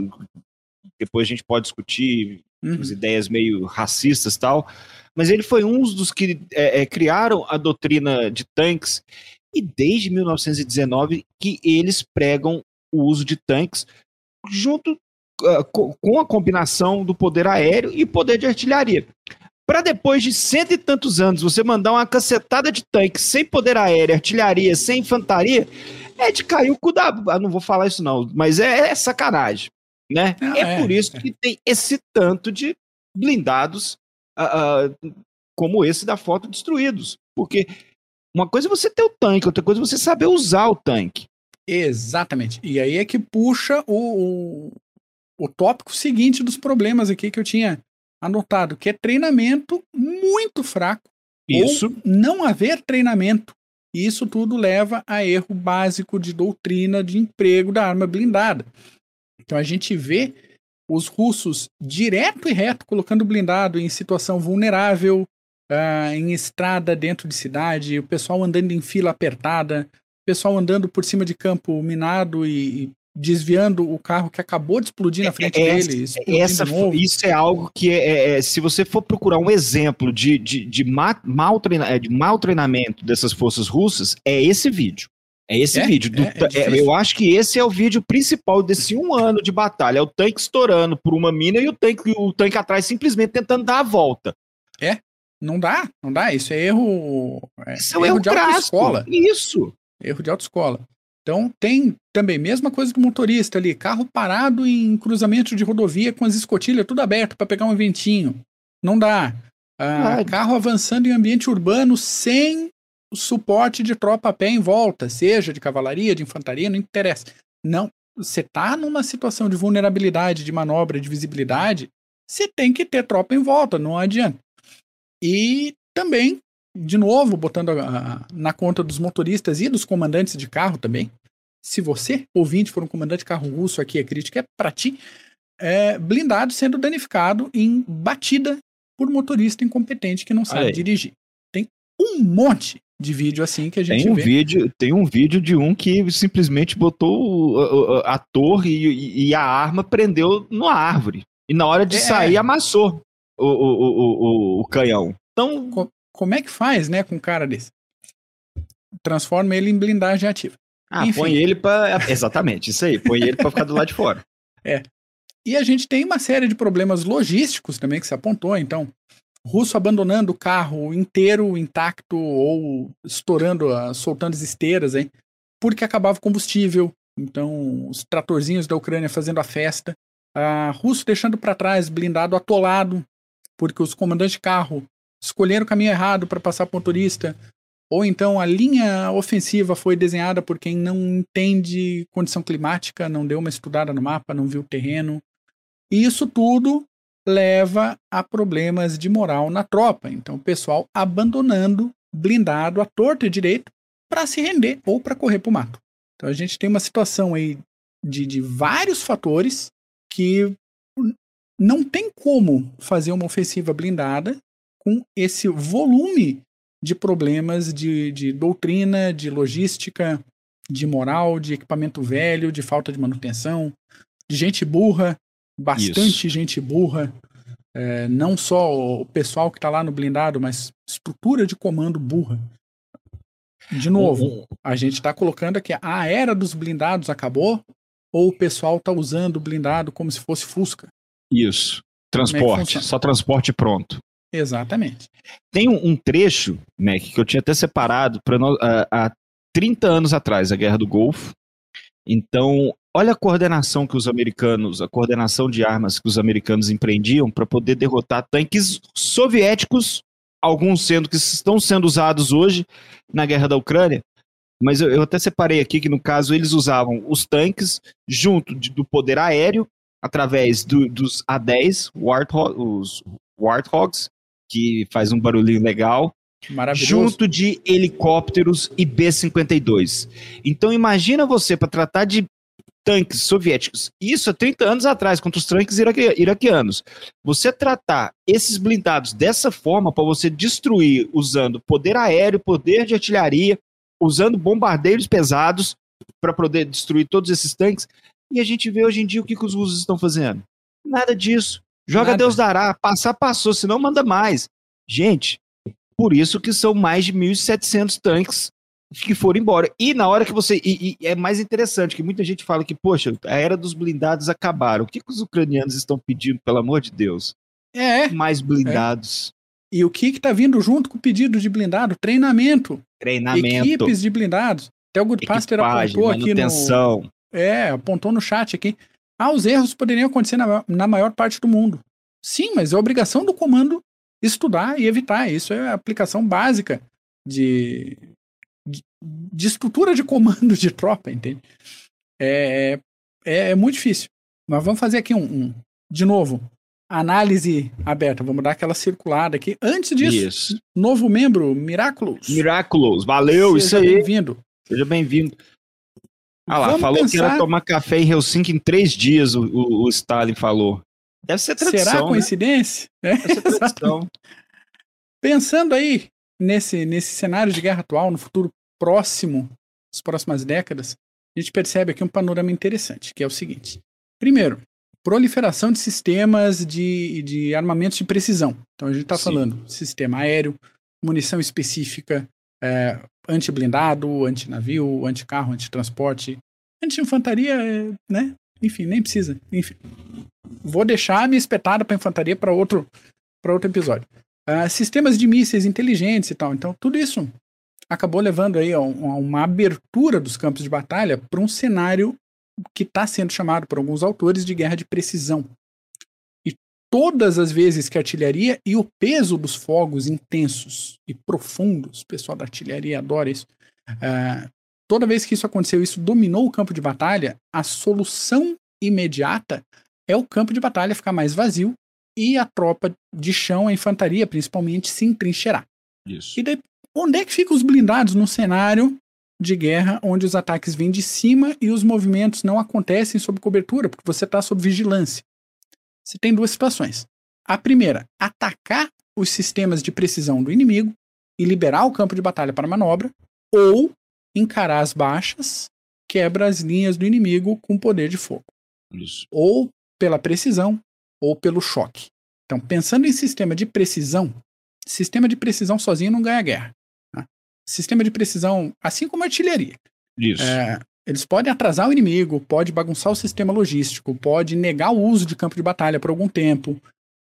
depois a gente pode discutir uhum. as ideias meio racistas tal, mas ele foi um dos que é, é, criaram a doutrina de tanques e desde 1919 que eles pregam o uso de tanques junto uh, com a combinação do poder aéreo e poder de artilharia. Para depois de cento e tantos anos você mandar uma cacetada de tanques sem poder aéreo, artilharia, sem infantaria, é de cair o cu da. Ah, não vou falar isso não, mas é, é sacanagem. Né? Não, é, é, por isso é. que tem esse tanto de blindados uh, uh, como esse da foto destruídos. Porque uma coisa é você ter o tanque, outra coisa é você saber usar o tanque. Exatamente. E aí é que puxa o, o, o tópico seguinte dos problemas aqui que eu tinha anotado, que é treinamento muito fraco. Isso. Ou não haver treinamento. E isso tudo leva a erro básico de doutrina de emprego da arma blindada. Então a gente vê os russos direto e reto colocando blindado em situação vulnerável, uh, em estrada dentro de cidade, o pessoal andando em fila apertada, pessoal andando por cima de campo minado e, e desviando o carro que acabou de explodir na é, frente é, dele. Essa, isso é algo que é, é, é, se você for procurar um exemplo de, de, de, ma, mal treina, é, de mal treinamento dessas forças russas, é esse vídeo. É esse é, vídeo. Do, eu acho que esse é o vídeo principal desse um ano de batalha. É o tanque estourando por uma mina e o tanque, o tanque atrás simplesmente tentando dar a volta. É. Não dá, não dá. Isso é erro. Isso é um erro, erro de autoescola. Isso. Erro de autoescola. Então tem também, mesma coisa que o motorista ali, carro parado em cruzamento de rodovia com as escotilhas tudo aberto para pegar um ventinho. Não dá. Ah, carro avançando em ambiente urbano sem suporte de tropa a pé em volta, seja de cavalaria, de infantaria, não interessa. Não, você tá numa situação de vulnerabilidade, de manobra, de visibilidade, você tem que ter tropa em volta, não adianta. E também, de novo, botando a, a, na conta dos motoristas e dos comandantes de carro também. Se você, ouvinte, for um comandante de carro russo, aqui a crítica é para ti, é, blindado sendo danificado em batida por motorista incompetente que não sabe dirigir. Tem um monte de vídeo assim que a gente tem um vê. Vídeo, tem um vídeo de um que simplesmente botou a, a, a torre e, e, a arma prendeu numa árvore. E na hora de é, sair amassou o, o, o, o, canhão. Então. Como é que faz, né, com um cara desse? Transforma ele em blindagem ativa. Ah, Enfim. põe ele para Exatamente, isso aí. Põe ele para ficar do lado de fora. É. E a gente tem uma série de problemas logísticos também que se apontou. Então, russo abandonando o carro inteiro, intacto, ou estourando, soltando as esteiras, hein? Porque acabava o combustível. Então, os tratorzinhos da Ucrânia fazendo a festa. A russo deixando para trás blindado atolado, porque os comandantes de carro escolheram o caminho errado para passar para o motorista, ou então a linha ofensiva foi desenhada por quem não entende condição climática, não deu uma estudada no mapa, não viu o terreno. E isso tudo leva a problemas de moral na tropa. Então, o pessoal abandonando blindado à torta e direito para se render ou para correr para o mato. Então, a gente tem uma situação aí de, de vários fatores que não tem como fazer uma ofensiva blindada com esse volume de problemas de, de doutrina, de logística, de moral, de equipamento velho, de falta de manutenção, de gente burra, bastante Isso. gente burra. É, não só o pessoal que está lá no blindado, mas estrutura de comando burra. De novo, a gente está colocando aqui a era dos blindados acabou ou o pessoal está usando o blindado como se fosse Fusca? Isso. Transporte, é só transporte pronto. Exatamente. Tem um, trecho, Mac, que eu tinha até separado para há 30 anos atrás, a Guerra do Golfo. Então, olha a coordenação que os americanos, a coordenação de armas que os americanos empreendiam para poder derrotar tanques soviéticos, alguns sendo que estão sendo usados hoje na guerra da Ucrânia. Mas eu, eu até separei aqui que no caso eles usavam os tanques junto de, do poder aéreo através do, dos A10, Warthog, os Warthogs, que faz um barulhinho legal, junto de helicópteros e B-52. Então imagina você para tratar de tanques soviéticos, isso há 30 anos atrás, contra os tanques iraque, iraquianos. Você tratar esses blindados dessa forma para você destruir usando poder aéreo, poder de artilharia, usando bombardeiros pesados para poder destruir todos esses tanques. E a gente vê hoje em dia o que, que os russos estão fazendo. Nada disso. Joga Nada. Deus dará, passar passou, senão manda mais. Gente, por isso que são mais de 1.700 tanques que foram embora. E na hora que você. E, e, é mais interessante que muita gente fala que, poxa, a era dos blindados acabaram. O que, que os ucranianos estão pedindo, pelo amor de Deus? É. Mais blindados. É. E o que está vindo junto com o pedido de blindado? Treinamento. Treinamento. Equipes de blindados. Até o Good Pastor apontou aqui no. É, apontou no chat aqui. Ah, os erros poderiam acontecer na, na maior parte do mundo. Sim, mas é obrigação do comando estudar e evitar. Isso é a aplicação básica de, de, de estrutura de comando de tropa, entende? É, é, é, muito difícil. Mas vamos fazer aqui um, um, de novo, análise aberta. Vamos dar aquela circulada aqui. Antes disso, isso. novo membro, Miraculous. Miraculous, valeu, Seja isso aí. bem-vindo. Seja bem-vindo. Ah lá, Vamos falou pensar... que era tomar café em Helsinki em três dias, o, o, o Stalin falou. Deve ser tradição. Será né? coincidência? Né? Deve ser tradição. Pensando aí nesse, nesse cenário de guerra atual, no futuro próximo, nas próximas décadas, a gente percebe aqui um panorama interessante, que é o seguinte. Primeiro, proliferação de sistemas de, de armamentos de precisão. Então a gente está falando sistema aéreo, munição específica, é, anti-blindado, anti-navio, anti-carro, anti-transporte, anti-infantaria, é, né? Enfim, nem precisa. Enfim. Vou deixar a minha espetada para infantaria para outro, outro episódio. Uh, sistemas de mísseis inteligentes e tal. Então, tudo isso acabou levando aí a, uma abertura dos campos de batalha para um cenário que está sendo chamado por alguns autores de guerra de precisão. Todas as vezes que a artilharia e o peso dos fogos intensos e profundos, o pessoal da artilharia adora isso, uh, toda vez que isso aconteceu, isso dominou o campo de batalha, a solução imediata é o campo de batalha ficar mais vazio e a tropa de chão, a infantaria principalmente, se entrincheirar. Isso. E daí, onde é que ficam os blindados no cenário de guerra onde os ataques vêm de cima e os movimentos não acontecem sob cobertura, porque você está sob vigilância? Você tem duas situações. A primeira, atacar os sistemas de precisão do inimigo e liberar o campo de batalha para manobra, ou encarar as baixas, quebra as linhas do inimigo com poder de fogo. Isso. Ou pela precisão, ou pelo choque. Então, pensando em sistema de precisão, sistema de precisão sozinho não ganha guerra. Tá? Sistema de precisão, assim como artilharia. Isso. É, eles podem atrasar o inimigo, pode bagunçar o sistema logístico, pode negar o uso de campo de batalha por algum tempo,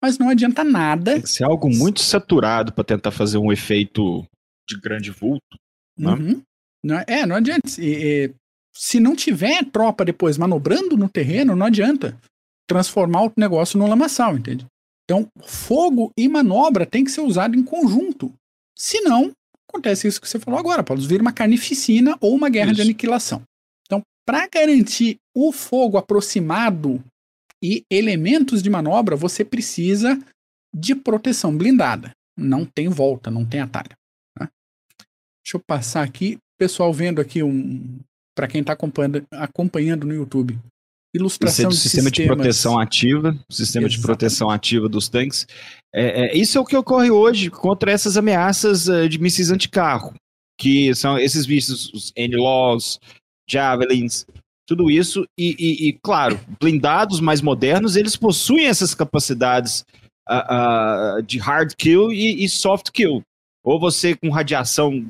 mas não adianta nada. Tem que ser algo muito saturado para tentar fazer um efeito de grande vulto. Né? Uhum. Não, é, é, não adianta. E, e, se não tiver tropa depois manobrando no terreno, não adianta transformar o negócio no lamaçal, entende? Então, fogo e manobra tem que ser usado em conjunto. Senão, acontece isso que você falou agora, Paulo, vira uma carnificina ou uma guerra isso. de aniquilação. Para garantir o fogo aproximado e elementos de manobra, você precisa de proteção blindada. Não tem volta, não tem atalho. Tá? Deixa eu passar aqui pessoal vendo aqui um. Para quem está acompanhando, acompanhando no YouTube. Ilustração do sistema de proteção ativa, sistema de proteção ativa dos tanques. É, é, isso é o que ocorre hoje contra essas ameaças uh, de mísseis anticarro, que são esses mísseis, os N-Laws, Javelins, tudo isso. E, e, e, claro, blindados mais modernos, eles possuem essas capacidades uh, uh, de hard kill e, e soft kill. Ou você com radiação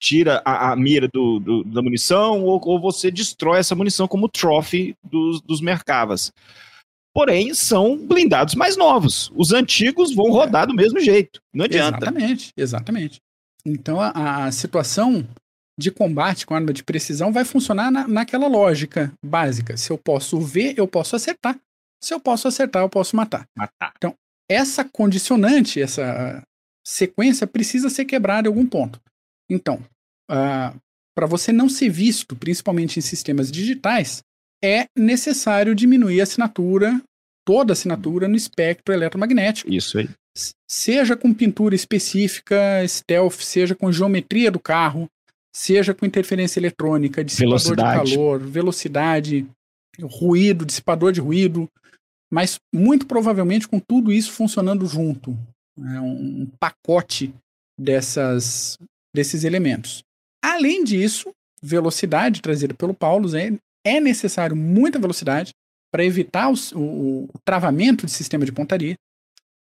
tira a, a mira do, do, da munição ou, ou, você destrói essa munição como trophy dos, dos Merkavas. Porém, são blindados mais novos. Os antigos vão rodar do mesmo jeito. Não adianta. Exatamente, exatamente. Então a, a situação de combate com arma de precisão vai funcionar na, naquela lógica básica. Se eu posso ver, eu posso acertar. Se eu posso acertar, eu posso matar. Matar. Então, essa condicionante, essa sequência precisa ser quebrada em algum ponto. Então, uh, ah, para você não ser visto, principalmente em sistemas digitais, é necessário diminuir a assinatura, toda a assinatura no espectro eletromagnético. Isso aí. Seja com pintura específica, stealth, seja com geometria do carro, seja com interferência eletrônica, dissipador velocidade. de calor, velocidade, ruído, dissipador de ruído, mas muito provavelmente com tudo isso funcionando junto. É um pacote dessas desses elementos. Além disso, velocidade trazida pelo Paulus é, é necessário muita velocidade. para evitar o, o, o travamento de sistema de pontaria.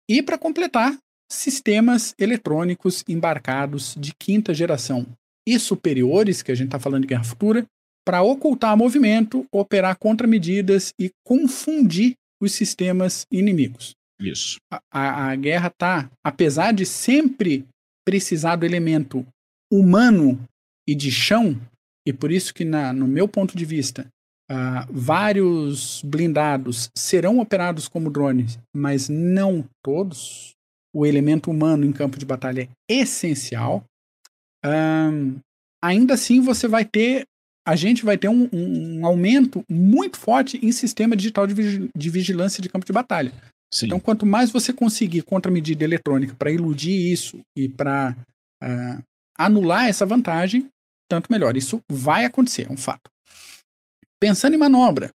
E para completar, sistemas eletrônicos embarcados de quinta geração e superiores, que a gente está falando de guerra futura, para ocultar movimento, operar contramedidas e confundir os sistemas inimigos. Isso. A, a, a guerra tá, apesar de sempre precisar do elemento humano e de chão, e por isso que, na, no meu ponto de vista, uh, vários blindados serão operados como drones, mas não todos. O elemento humano em campo de batalha é essencial. Um, ainda assim, você vai ter. A gente vai ter um, um, um aumento muito forte em sistema digital de, de vigilância de campo de batalha. Sim. Então, quanto mais você conseguir contramedida eletrônica para iludir isso e para uh, ah, anular essa vantagem, tanto melhor. Isso vai acontecer, é um fato. Pensando em manobra,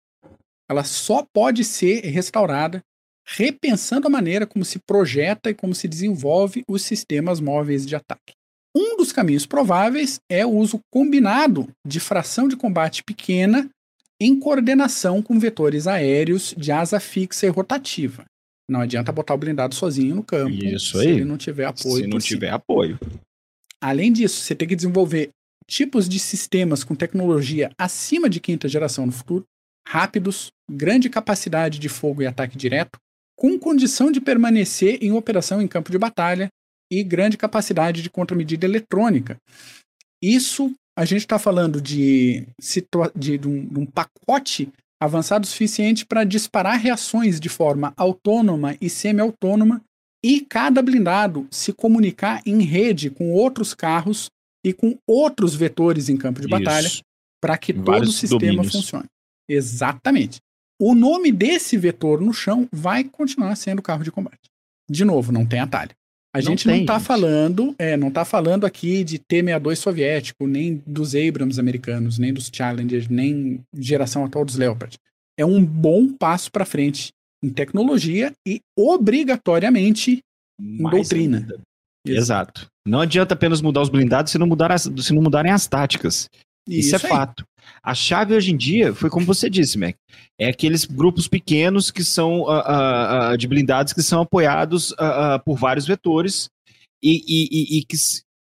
ela só pode ser restaurada repensando a maneira como se projeta e como se desenvolve os sistemas móveis de ataque. Um dos caminhos prováveis é o uso combinado de fração de combate pequena em coordenação com vetores aéreos de asa fixa e rotativa. Não adianta botar o blindado sozinho no campo Isso se aí. ele não tiver apoio. Se não tiver apoio. Além disso, você tem que desenvolver tipos de sistemas com tecnologia acima de quinta geração no futuro, rápidos, grande capacidade de fogo e ataque direto, com condição de permanecer em operação em campo de batalha e grande capacidade de contramedida eletrônica. Isso a gente está falando de, de, de, um, de um pacote avançado o suficiente para disparar reações de forma autônoma e semi-autônoma e cada blindado se comunicar em rede com outros carros e com outros vetores em campo de batalha para que todo o sistema domínios. funcione. Exatamente. O nome desse vetor no chão vai continuar sendo carro de combate. De novo, não tem atalho. A não gente tem, não está falando, é, não tá falando aqui de T-62 soviético, nem dos Abrams americanos, nem dos Challengers, nem geração atual dos Leopard. É um bom passo para frente em tecnologia e obrigatoriamente em Mais doutrina. Ainda. Exato. Não adianta apenas mudar os blindados se não, mudar as, se não mudarem as táticas. Isso, Isso é aí. fato. A chave hoje em dia foi como você disse, Mac. É aqueles grupos pequenos que são uh, uh, uh, de blindados que são apoiados por vários vetores e, e, e, e, que,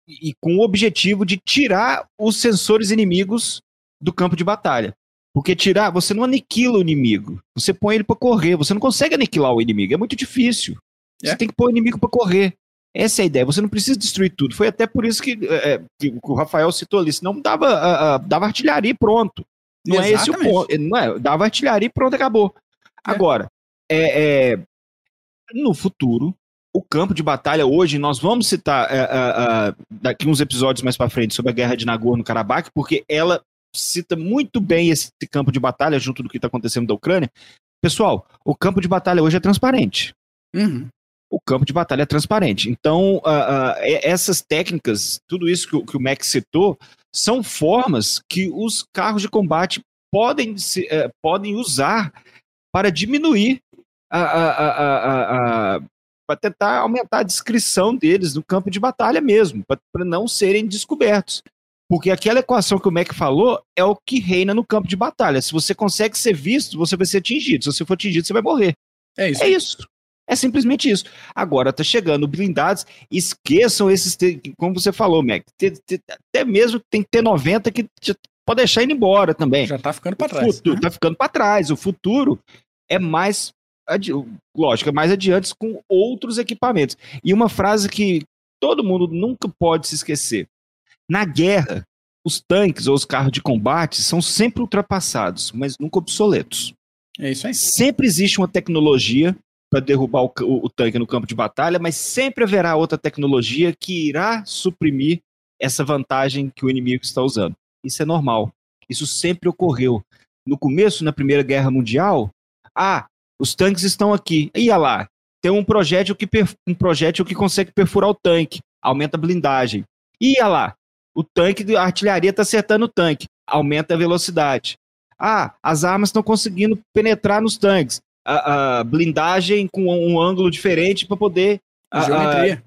e com o objetivo de tirar os sensores inimigos do campo de batalha. Porque tirar, você não aniquila o inimigo. Você põe ele para correr. Você não consegue aniquilar o inimigo. É muito difícil. Você é. tem que pôr o inimigo para correr. Essa é a ideia. Você não precisa destruir tudo. Foi até por isso que, é, é que o Rafael citou ali. Senão dava, dava artilharia e pronto. Não Exatamente. é esse o ponto. Não é, dava artilharia e pronto, acabou. É. Agora, é, é, no futuro, o campo de batalha hoje, nós vamos citar é, daqui uns episódios mais para frente sobre a guerra de Nagorno-Karabakh, porque ela cita muito bem esse campo de batalha junto do que está acontecendo da Ucrânia. Pessoal, o campo de batalha hoje é transparente. Uhum o campo de batalha é transparente. Então, uh, uh, essas técnicas, tudo isso que, o, que o Max citou, são formas que os carros de combate podem, se, uh, podem usar para diminuir a, a, a, para tentar aumentar a descrição deles no campo de batalha mesmo, para não serem descobertos. Porque aquela equação que o Mac falou é o que reina no campo de batalha. Se você consegue ser visto, você vai ser atingido. Se você for atingido, você vai morrer. É isso. É isso. É simplesmente isso. Agora tá chegando blindados, esqueçam esses, como você falou, Mac, até mesmo tem que ter 90 que pode deixar indo embora também. Já tá ficando para trás. Futuro, né? Tá ficando para trás. O futuro é mais, lógico, é mais adiante com outros equipamentos. E uma frase que todo mundo nunca pode se esquecer. Na guerra, os tanques ou os carros de combate são sempre ultrapassados, mas nunca obsoletos. É isso aí. Sempre existe uma tecnologia para derrubar o, o, o, tanque no campo de batalha, mas sempre haverá outra tecnologia que irá suprimir essa vantagem que o inimigo está usando. Isso é normal. Isso sempre ocorreu. No começo, na Primeira Guerra Mundial, ah, os tanques estão aqui. Ia lá, tem um projétil que, um projétil que consegue perfurar o tanque, aumenta a blindagem. Ia lá, o tanque, a artilharia está acertando o tanque, aumenta a velocidade. Ah, as armas estão conseguindo penetrar nos tanques a, a blindagem com um ângulo diferente para poder a,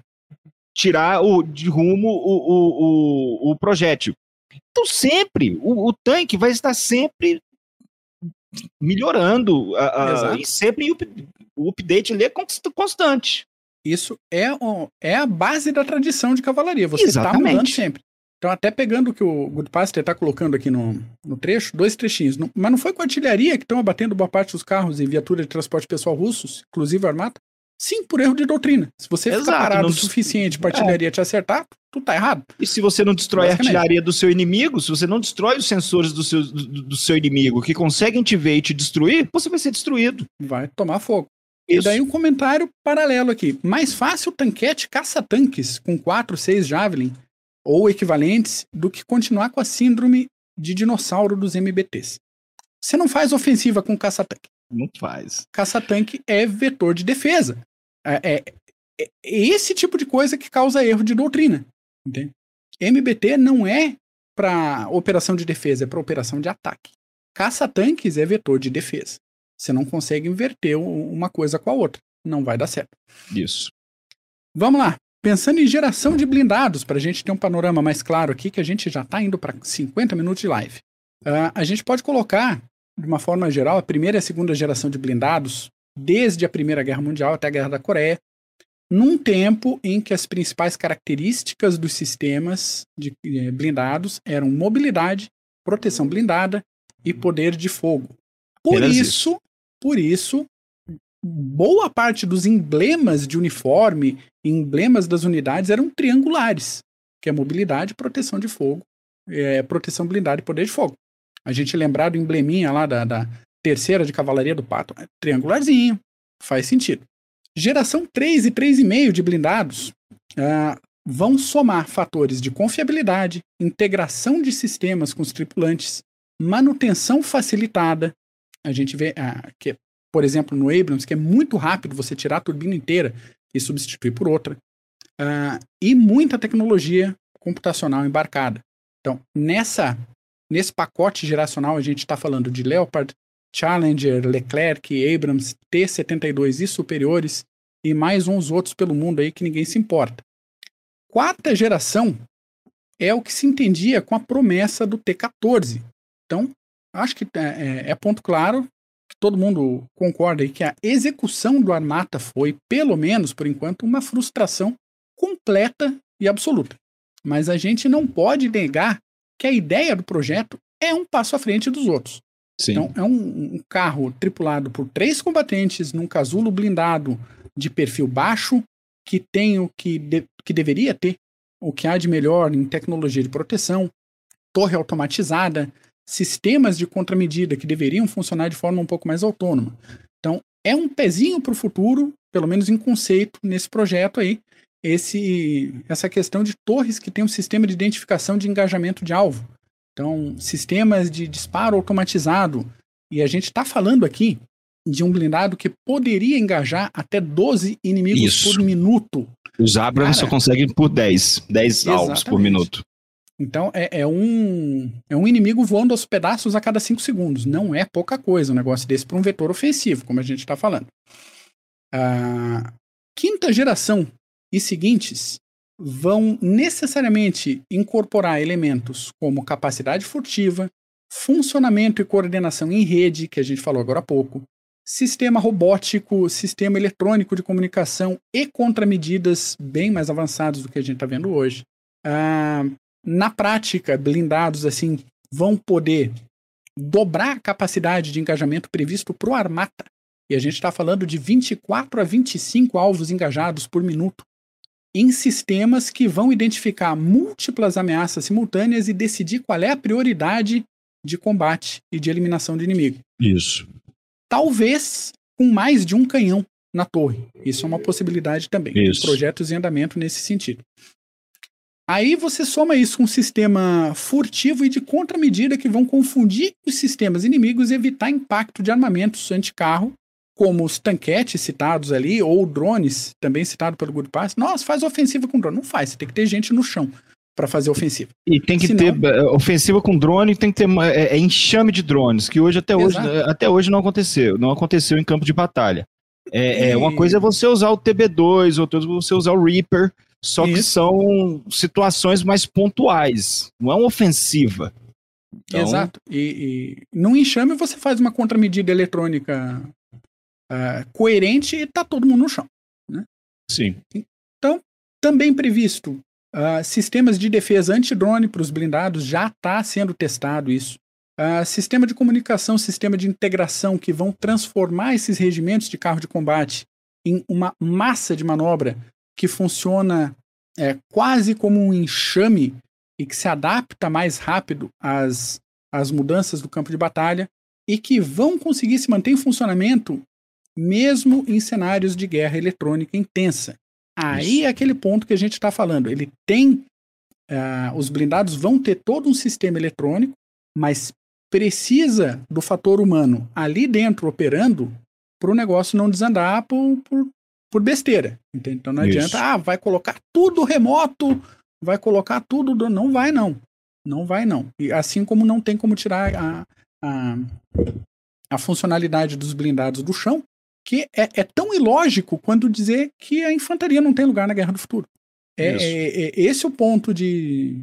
tirar o, de rumo o, o, o, o projétil. Então, sempre, o, o, tanque vai estar sempre melhorando a, a, e sempre o update ali é constante. Isso é, é a base da tradição de cavalaria. Você está mudando sempre. Então, até pegando o que o Goodpaster está colocando aqui no, no trecho, dois trechinhos. No, mas não foi com artilharia que estão abatendo boa parte dos carros e viaturas de transporte pessoal russos, inclusive a armata? Sim, por erro de doutrina. Se você Exato, ficar parado o suficiente para a artilharia é. te acertar, tu tá errado. E se você não destrói a artilharia do seu inimigo, se você não destrói os sensores do seu, do, do seu inimigo que conseguem te ver e te destruir, você vai ser destruído. Vai tomar fogo. Isso. E daí um comentário paralelo aqui. Mais fácil tanquete caça-tanques com 4, 6 Javelin ou equivalentes do que continuar com a síndrome de dinossauro dos MBTs. Você não faz ofensiva com caça-tanque. Não faz. Caça-tanque é vetor de defesa. É, é, é, esse tipo de coisa que causa erro de doutrina. Entende? MBT não é para operação de defesa, é para operação de ataque. Caça-tanques é vetor de defesa. Você não consegue inverter uma coisa com a outra. Não vai dar certo. Isso. Vamos lá. Pensando em geração de blindados, para a gente ter um panorama mais claro aqui, que a gente já está indo para 50 minutos de live. Uh, a gente pode colocar, de uma forma geral, a primeira e a segunda geração de blindados desde a Primeira Guerra Mundial até a Guerra da Coreia, num tempo em que as principais características dos sistemas de eh, blindados eram mobilidade, proteção blindada e poder de fogo. Por isso, isso, por isso, boa parte dos emblemas de uniforme, emblemas das unidades eram triangulares, que é mobilidade, proteção de fogo, é, proteção blindada e poder de fogo. A gente lembrar do embleminha lá da, da terceira de cavalaria do pato. É triangularzinho. Faz sentido. Geração 3 e 3,5 de blindados uh, vão somar fatores de confiabilidade, integração de sistemas com os tripulantes, manutenção facilitada. A gente vê uh, que, por exemplo, no Abrams, que é muito rápido você tirar a turbina inteira e substituir por outra. Uh, e muita tecnologia computacional embarcada. Então, nessa, nesse pacote geracional, a gente está falando de Leopard, Challenger, Leclerc, Abrams, T-72 e superiores, e mais uns outros pelo mundo aí que ninguém se importa. Quarta geração é o que se entendia com a promessa do T-14. Então, acho que é, é, é ponto claro todo mundo concorda aí que a execução do Armata foi, pelo menos por enquanto, uma frustração completa e absoluta. Mas a gente não pode negar que a ideia do projeto é um passo à frente dos outros. Sim. Então, é um, um, carro tripulado por três combatentes num casulo blindado de perfil baixo, que tem o que, de, que deveria ter, o que há de melhor em tecnologia de proteção, torre automatizada, sistemas de contramedida que deveriam funcionar de forma um pouco mais autônoma. Então, é um pezinho para o futuro, pelo menos em conceito, nesse projeto aí, esse, essa questão de torres que tem um sistema de identificação de engajamento de alvo. Então, sistemas de disparo automatizado. E a gente está falando aqui de um blindado que poderia engajar até 12 inimigos Isso. por minuto. Os Abrams Cara, só conseguem por 10, 10 alvos por minuto. Então é, é, um, é um inimigo voando aos pedaços a cada 5 segundos. Não é pouca coisa um negócio desse para um vetor ofensivo, como a gente está falando. A quinta geração e seguintes vão necessariamente incorporar elementos como capacidade furtiva, funcionamento e coordenação em rede, que a gente falou agora há pouco, sistema robótico, sistema eletrônico de comunicação e contramedidas bem mais avançados do que a gente está vendo hoje. Ah, na prática, blindados assim vão poder dobrar a capacidade de engajamento previsto para o Armata. E a gente está falando de 24 a 25 alvos engajados por minuto em sistemas que vão identificar múltiplas ameaças simultâneas e decidir qual é a prioridade de combate e de eliminação de inimigo. Isso. Talvez com mais de um canhão na torre. Isso é uma possibilidade também. Isso. Projetos em andamento nesse sentido. Aí você soma isso com um sistema furtivo e de contramedida que vão confundir os sistemas inimigos e evitar impacto de armamentos anti-carro como os tanquetes citados ali, ou drones, também citado pelo Good Pass. Nossa, faz ofensiva com drone. Não faz, você tem que ter gente no chão para fazer ofensiva. E tem que Senão... ter é, ofensiva com drone, tem que ter é, é enxame de drones, que hoje até hoje, até hoje não aconteceu, não aconteceu em campo de batalha. É, e... é, uma coisa é você usar o TB2, outra coisa é você usar o Reaper, só Isso. que são situações mais pontuais, não é uma ofensiva. Então... Exato. E, e no enxame você faz uma contramedida eletrônica uh, coerente e tá todo mundo no chão. Né? Sim. Então, também previsto uh, sistemas de defesa anti-drone para os blindados, já está sendo testado isso. Uh, sistema de comunicação, sistema de integração que vão transformar esses regimentos de carro de combate em uma massa de manobra que funciona é, quase como um enxame e que se adapta mais rápido às, às mudanças do campo de batalha e que vão conseguir se manter em funcionamento mesmo em cenários de guerra eletrônica intensa. Aí Isso. é aquele ponto que a gente está falando. Ele tem. Uh, os blindados vão ter todo um sistema eletrônico, mas precisa do fator humano ali dentro operando para o negócio não desandar por, por, por besteira. Entende? Então não Isso. adianta, ah, vai colocar tudo remoto, vai colocar tudo. Do... Não vai, não. Não vai, não. E assim como não tem como tirar a, a, a funcionalidade dos blindados do chão, que é, é, tão ilógico quanto dizer que a infantaria não tem lugar na Guerra do Futuro. É, é, é, esse o ponto de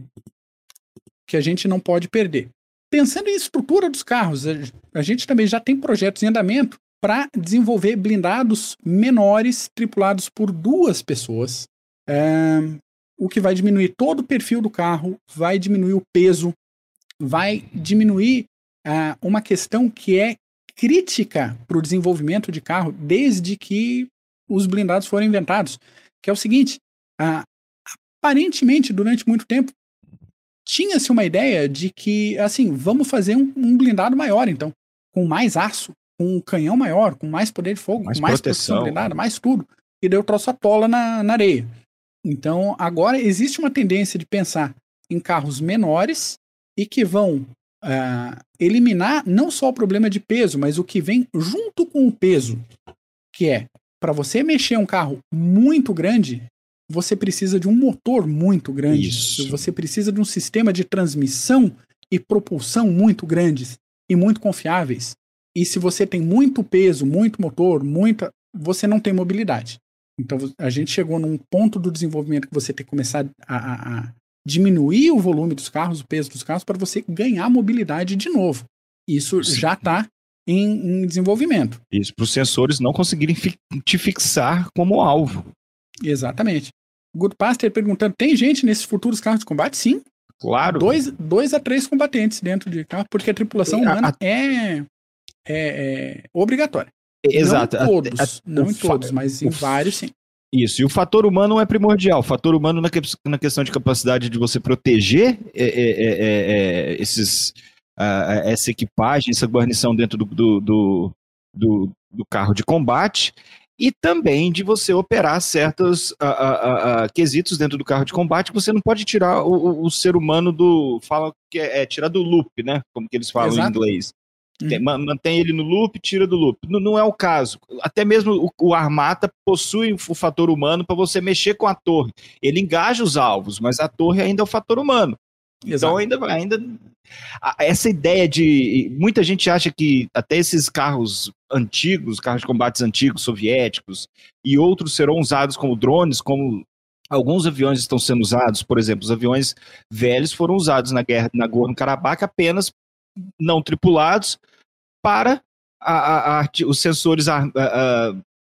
que a gente não pode perder. Pensando em estrutura dos carros, a, a gente também já tem projetos em andamento para desenvolver blindados menores tripulados por duas pessoas, é, o que vai diminuir todo o perfil do carro, vai diminuir o peso, vai diminuir é, uma questão que é crítica para o desenvolvimento de carro desde que os blindados foram inventados, que é o seguinte: ah, aparentemente durante muito tempo tinha-se uma ideia de que assim vamos fazer um, um, blindado maior, então com mais aço, com um canhão maior, com mais poder de fogo, mais com mais proteção, proteção blindada, mais tudo, e deu troço atola na, na areia. Então agora existe uma tendência de pensar em carros menores e que vão uh, eliminar não só o problema de peso, mas o que vem junto com o peso, que é para você mexer um carro muito grande, você precisa de um motor muito grande. Isso. Você precisa de um sistema de transmissão e propulsão muito grandes e muito confiáveis. E se você tem muito peso, muito motor, muita, você não tem mobilidade. Então a gente chegou num ponto do desenvolvimento que você tem que começar a, a, diminuir o volume dos carros, o peso dos carros, para você ganhar mobilidade de novo. Isso Sim. já está em, em, desenvolvimento. Isso, para os sensores não conseguirem fi te fixar como alvo. Exatamente. Goodpaster perguntando: tem gente nesses futuros carros de combate? Sim. Claro. Dois, dois a três combatentes dentro de carro, porque a tripulação humana a, é, é, é, obrigatória. Exato. Não em todos, a, a, não em todos, mas em vários sim. Isso, e o fator humano é primordial. O fator humano na, que, na questão de capacidade de você proteger é, é, é, é, esses, uh, essa equipagem, essa guarnição dentro do, do, do, do, do carro de combate e também de você operar certos quesitos dentro do carro de combate. Você não pode tirar o, o, o ser humano do. Fala que é, é, tirar do loop, né? Como que eles falam Exato. em inglês. Uhum. Mantém ele no loop, tira do loop. Não, não é o caso. Até mesmo o, o Armata possui o fator humano para você mexer com a torre. Ele engaja os alvos, mas a torre ainda é o fator humano. Então, Exato. Então ainda, ainda essa ideia de muita gente acha que até esses carros antigos, carros de combates antigos soviéticos e outros serão usados como drones, como alguns aviões estão sendo usados, por exemplo, os aviões velhos foram usados na guerra na Nagorno-Karabakh apenas não tripulados para a, a, a, os sensores ar,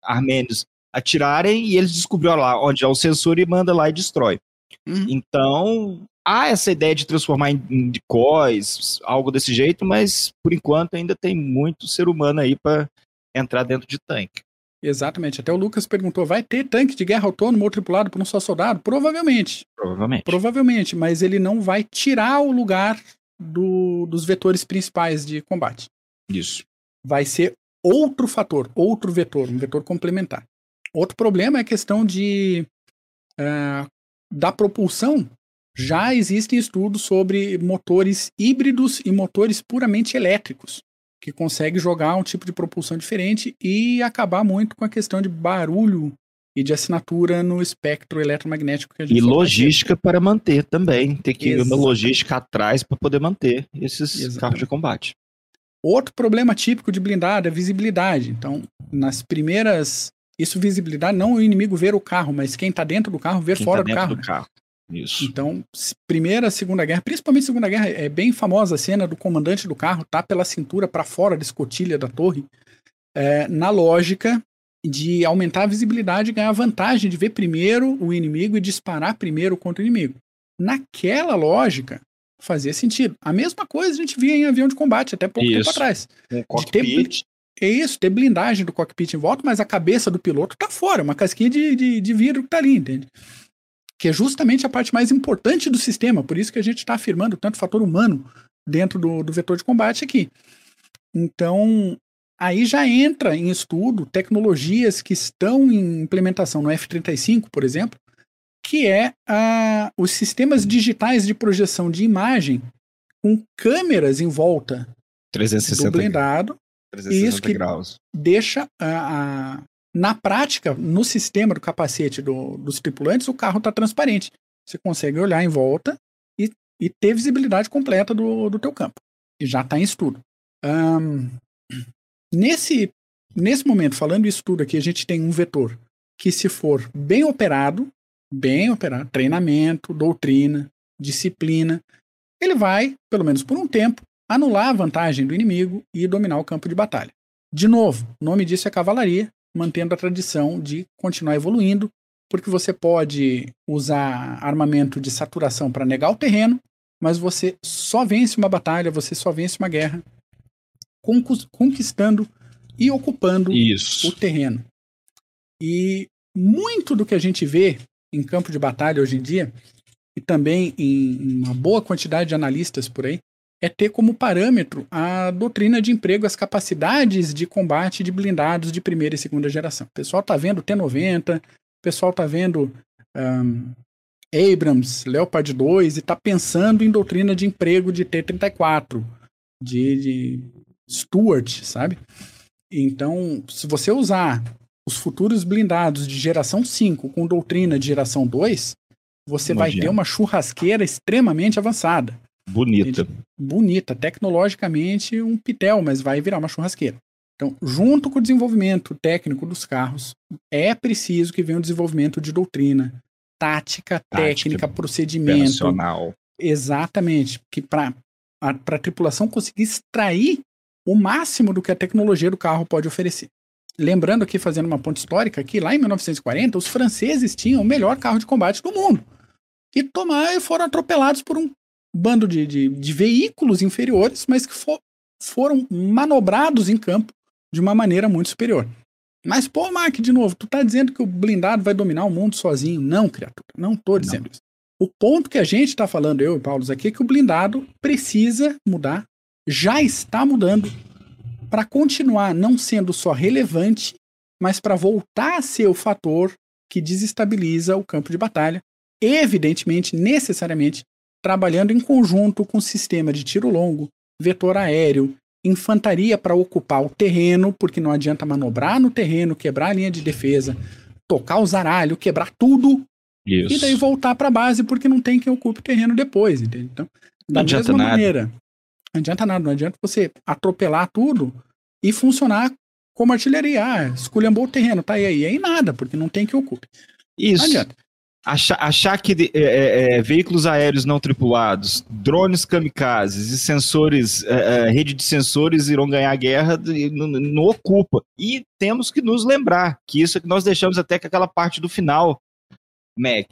armênios atirarem e eles descobriram lá onde é o sensor e manda lá e destrói. Uhum. Então, há essa ideia de transformar em, em decoys, algo desse jeito, mas por enquanto ainda tem muito ser humano aí para entrar dentro de tanque. Exatamente. Até o Lucas perguntou: vai ter tanque de guerra autônomo ou tripulado por um só soldado? Provavelmente. Provavelmente. Provavelmente, mas ele não vai tirar o lugar do, dos vetores principais de combate. Isso. Vai ser outro fator, outro vetor, um vetor complementar. Outro problema é a questão de uh, da propulsão. Já existem estudos sobre motores híbridos e motores puramente elétricos, que conseguem jogar um tipo de propulsão diferente e acabar muito com a questão de barulho e de assinatura no espectro eletromagnético que a gente E logística para manter também. Tem que ir uma logística atrás para poder manter esses carros de combate. Outro problema típico de blindado é visibilidade. Então, nas primeiras. Isso, visibilidade, não o inimigo ver o carro, mas quem está dentro do carro ver quem fora tá do, carro. do carro. Isso. Então, Primeira, Segunda Guerra, principalmente Segunda Guerra, é bem famosa a cena do comandante do carro tá pela cintura para fora da escotilha da torre, é, na lógica de aumentar a visibilidade e ganhar vantagem de ver primeiro o inimigo e disparar primeiro contra o inimigo. Naquela lógica, fazia sentido. A mesma coisa a gente via em avião de combate até pouco Isso. tempo atrás. Um De cockpit. É isso, ter blindagem do cockpit em volta, mas a cabeça do piloto tá fora, uma casquinha de, de, de vidro que tá ali, entende? Que é justamente a parte mais importante do sistema, por isso que a gente está afirmando tanto fator humano dentro do, do vetor de combate aqui. Então, aí já entra em estudo tecnologias que estão em implementação no F-35, por exemplo, que é a, os sistemas digitais de projeção de imagem com câmeras em volta 360, do blindado 360 Isso que- graus. deixa a, a- na prática, no sistema do capacete do- dos tripulantes, o carro está transparente. Você consegue olhar em volta e, e ter visibilidade completa do, do teu campo. E já está em estudo. Ahn, nesse, nesse momento, falando isso tudo aqui, a gente tem um vetor que, se for bem operado, bem operado, treinamento, doutrina, disciplina, ele vai, pelo menos por um tempo, anular a vantagem do inimigo e dominar o campo de batalha. De novo, o nome disso é cavalaria, mantendo a tradição de continuar evoluindo, porque você pode usar armamento de saturação para negar o terreno, mas você só vence uma batalha, você só vence uma guerra conquistando e ocupando o Isso. terreno. E muito do que a gente vê em campo de batalha hoje em dia, e também em uma boa quantidade de analistas por aí, é ter como parâmetro a doutrina de emprego, as capacidades de combate de blindados de primeira e segunda geração. O pessoal tá vendo T-90, o pessoal tá vendo ahn, Abrams, Leopard 2 e tá pensando em doutrina de emprego de T-34, de, de Stuart, sabe? Então, se você usar os futuros blindados de geração 5 com doutrina de geração 2, você Não vai ter uma churrasqueira extremamente avançada Bonita. bonita, tecnologicamente um pitel, mas vai virar uma churrasqueira. Então, junto com o desenvolvimento técnico dos carros, é preciso que venha o desenvolvimento de doutrina, tática, técnica, procedimento. Operacional. Exatamente. Que para a tripulação conseguir extrair o máximo do que a tecnologia do carro pode oferecer. Lembrando aqui, fazendo uma ponte histórica, que lá em 1940, os franceses tinham o melhor carro de combate do mundo. E tomaram foram atropelados por um bando de, de, de veículos inferiores, mas que fo- foram manobrados em campo de uma maneira muito superior. Mas, pô, Mark, de novo, tu tá dizendo que o blindado vai dominar o mundo sozinho. Não, criatura, não tô dizendo isso. O ponto que a gente está falando, eu e Paulo, aqui, é que o blindado precisa mudar, já está mudando, para continuar não sendo só relevante, mas para voltar a ser o fator que desestabiliza o campo de batalha, evidentemente, necessariamente, trabalhando em conjunto com o sistema de tiro longo, vetor aéreo, infantaria para ocupar o terreno, porque não adianta manobrar no terreno, quebrar a linha de defesa, tocar o zaralho, quebrar tudo Isso. e daí voltar para a base porque não tem quem ocupe o terreno depois, entende? Então, Não da mesma nada. maneira, não adianta nada, não adianta você atropelar tudo e funcionar como artilharia. Ah, esculhambou o terreno, tá aí, aí, aí nada, porque não tem quem ocupe. Não Isso. adianta. Achar, achar que de- é, é, é, veículos aéreos não tripulados, drones kamikazes e sensores, é, é, rede de sensores irão ganhar a guerra, de- não, não ocupa. E temos que nos lembrar que isso é que nós deixamos até com aquela parte do final, Mac.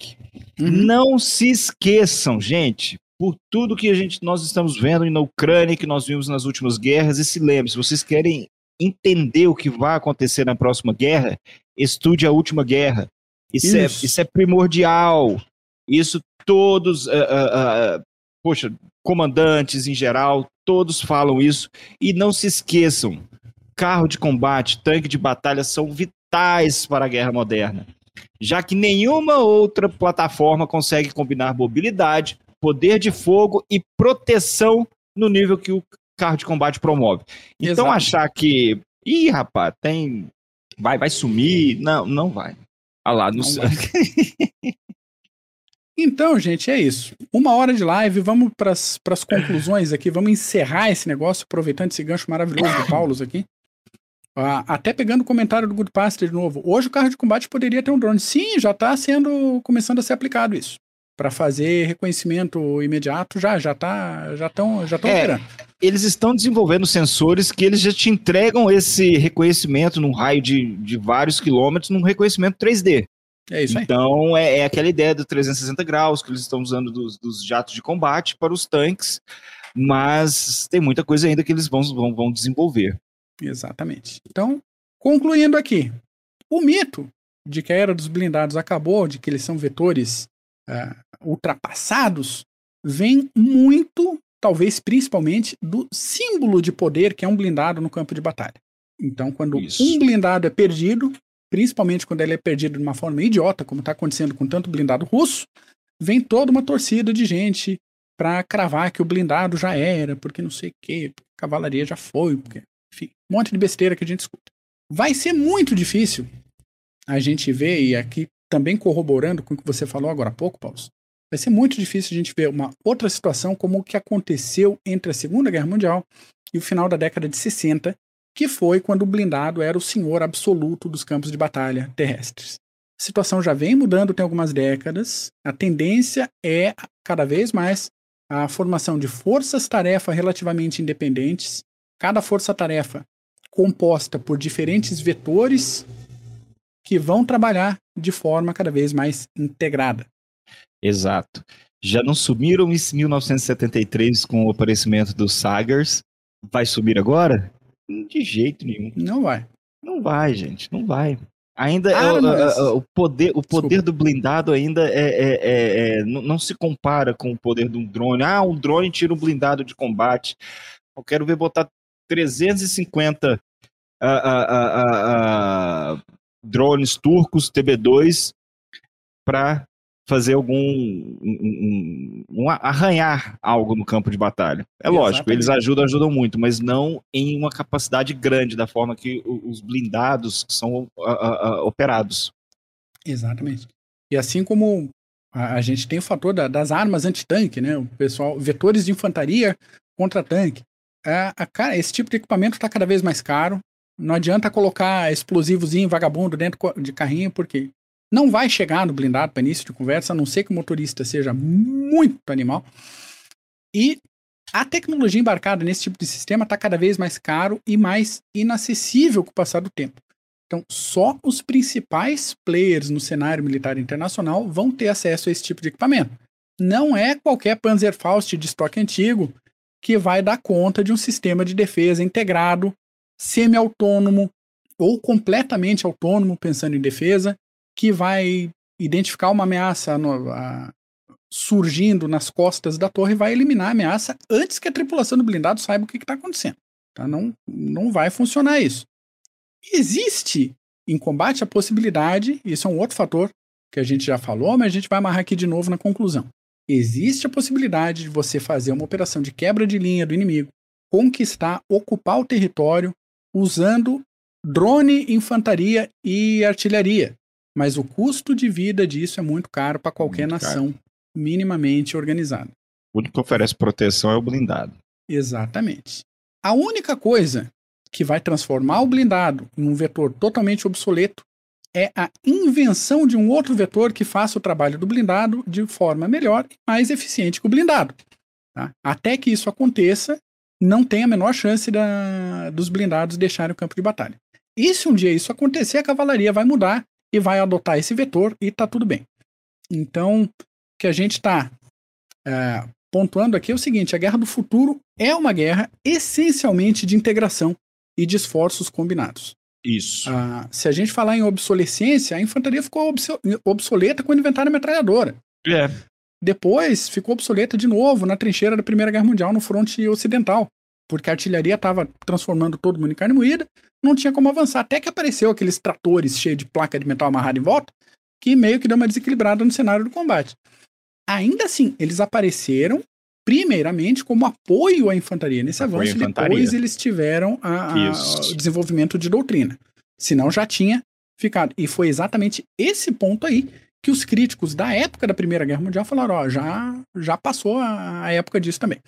Uhum. Não se esqueçam, gente, por tudo que a gente, nós estamos vendo na Ucrânia, que nós vimos nas últimas guerras, e se lembre, se vocês querem entender o que vai acontecer na próxima guerra, estude a última guerra. Isso, É, Isso. isso é primordial. Isso todos, ah, ah, ah, poxa, comandantes em geral, todos falam isso. E não se esqueçam, carro de combate, tanque de batalha são vitais para a guerra moderna, já que nenhuma outra plataforma consegue combinar mobilidade, poder de fogo e proteção no nível que o carro de combate promove. Então Exato. achar que, ih, rapaz, tem vai vai sumir, não, não vai. Ah lá, não Não. Então, gente, é isso. Uma hora de live, vamos para as conclusões aqui, vamos encerrar esse negócio, aproveitando esse gancho maravilhoso do Paulo aqui. Ah, até pegando o comentário do Good Pastor de novo. Hoje o carro de combate poderia ter um drone. Sim, já está sendo começando a ser aplicado isso. Para fazer reconhecimento imediato já já tá já estão já estão É. operando. Eles estão desenvolvendo sensores que eles já te entregam esse reconhecimento num raio de, de vários quilômetros, num reconhecimento 3D. É isso aí. Então, é, é aquela ideia do 360 graus que eles estão usando dos, dos jatos de combate para os tanques, mas tem muita coisa ainda que eles vão, vão, vão desenvolver. Exatamente. Então, concluindo aqui, o mito de que a era dos blindados acabou, de que eles são vetores ah, ultrapassados, vem muito, talvez principalmente, do símbolo de poder que é um blindado no campo de batalha. Então, quando Isso. um blindado é perdido, principalmente quando ele é perdido de uma forma idiota, como está acontecendo com tanto blindado russo, vem toda uma torcida de gente para cravar que o blindado já era, porque não sei o quê, porque a cavalaria já foi, porque enfim, um monte de besteira que a gente escuta. Vai ser muito difícil a gente ver, e aqui também corroborando com o que você falou agora há pouco, Paulo, vai ser muito difícil a gente ver uma outra situação como o que aconteceu entre a Segunda Guerra Mundial e o final da década de 60, que foi quando o blindado era o senhor absoluto dos campos de batalha terrestres. A situação já vem mudando tem algumas décadas, a tendência é cada vez mais a formação de forças-tarefa relativamente independentes, cada força-tarefa composta por diferentes vetores que vão trabalhar de forma cada vez mais integrada. Exato. Já não sumiram em 1973 com o aparecimento dos Sagers? Vai sumir agora? De jeito nenhum. Não vai. Não vai, gente, não vai. Ainda é Ah, o, mas- o poder, o poder Desculpa. do blindado ainda é, é- é- é- não, não se compara com o poder de um drone. Ah, um drone tira um blindado de combate. Eu quero ver botar 350 ah, ah, ah, ah, ah, drones turcos TB2 para fazer algum um- um- um arranhar algo no campo de batalha. É lógico, Exatamente. eles ajudam, ajudam muito, mas não em uma capacidade grande da forma que os blindados são operados. Exatamente. E assim como a, gente tem o fator da- das armas antitanque, né? O pessoal, vetores de infantaria contra tanque. A, a, cara, esse tipo de equipamento está cada vez mais caro. Não adianta colocar explosivozinho vagabundo dentro de carrinho, porque não vai chegar no blindado para início de conversa, a não ser que o motorista seja muito animal. E a tecnologia embarcada nesse tipo de sistema está cada vez mais caro e mais inacessível com o passar do tempo. Então, só os principais players no cenário militar internacional vão ter acesso a esse tipo de equipamento. Não é qualquer Panzerfaust de estoque antigo que vai dar conta de um sistema de defesa integrado, semi-autônomo ou completamente autônomo, pensando em defesa, que vai identificar uma ameaça no- a- surgindo nas costas da torre e vai eliminar a ameaça antes que a tripulação do blindado saiba o que está acontecendo. Tá? Não, não vai funcionar isso. Existe em combate a possibilidade, isso é um outro fator que a gente já falou, mas a gente vai amarrar aqui de novo na conclusão. Existe a possibilidade de você fazer uma operação de quebra de linha do inimigo, conquistar, ocupar o território usando drone, infantaria e artilharia. Mas o custo de vida disso é muito caro para qualquer Muito caro. nação minimamente organizada. O único que oferece proteção é o blindado. Exatamente. A única coisa que vai transformar o blindado em um vetor totalmente obsoleto é a invenção de um outro vetor que faça o trabalho do blindado de forma melhor e mais eficiente que o blindado. tá? Até que isso aconteça, não tem a menor chance da- dos blindados deixarem o campo de batalha. E se um dia isso acontecer, a cavalaria vai mudar e vai adotar esse vetor e tá tudo bem. Então, o que a gente está pontuando aqui é o seguinte: a guerra do futuro é uma guerra essencialmente de integração e de esforços combinados. Isso. Ah, se a gente falar em obsolescência, a infantaria ficou obso- obsoleta quando inventaram a metralhadora. É. Depois ficou obsoleta de novo na trincheira da Primeira Guerra Mundial no fronte ocidental, porque a artilharia estava transformando todo mundo em carne moída, não tinha como avançar. Até que apareceu aqueles tratores cheios de placa de metal amarrada em volta, que meio que deu uma desequilibrada no cenário do combate. Ainda assim, eles apareceram primeiramente como apoio à infantaria. Nesse Apoio avanço, infantaria. depois eles tiveram o desenvolvimento de doutrina. Senão já tinha ficado. E foi exatamente esse ponto aí que os críticos da época da Primeira Guerra Mundial falaram: ó, já, já passou a, a época disso também.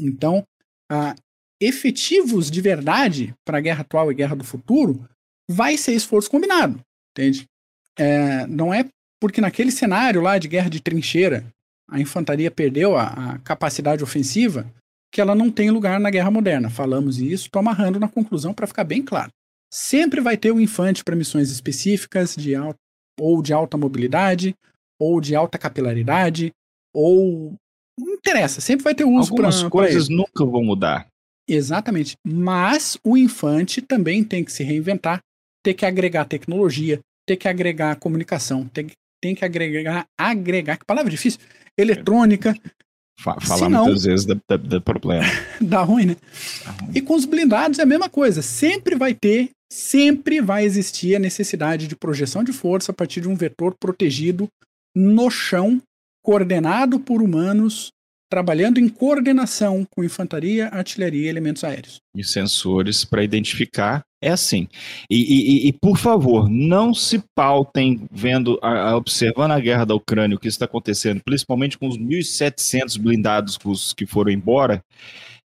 Então, ah, efetivos de verdade para a guerra atual e guerra do futuro vai ser esforço combinado, entende? É, não é porque naquele cenário lá de guerra de trincheira a infantaria perdeu a, a capacidade ofensiva, que ela não tem lugar na guerra moderna. Falamos isso, estou amarrando na conclusão para ficar bem claro. Sempre vai ter o infante para missões específicas de alta, ou de alta mobilidade, ou de alta capilaridade, ou não interessa, sempre vai ter uso para Algumas coisas nunca vão mudar. Exatamente. Mas o infante também tem que se reinventar, ter que agregar tecnologia, ter que agregar comunicação, tem, tem que agregar, agregar, que palavra difícil, eletrônica. Falar Senão, muitas vezes dá, problema. dá ruim, né? Dá ruim. E com os blindados é a mesma coisa. Sempre vai ter, sempre vai existir a necessidade de projeção de força a partir de um vetor protegido no chão, coordenado por humanos trabalhando em coordenação com infantaria, artilharia e elementos aéreos. E sensores para identificar. É assim. E, e, e, por favor, não se pautem vendo, a, a, observando a guerra da Ucrânia, o que está acontecendo, principalmente com os 1.700 blindados que foram embora.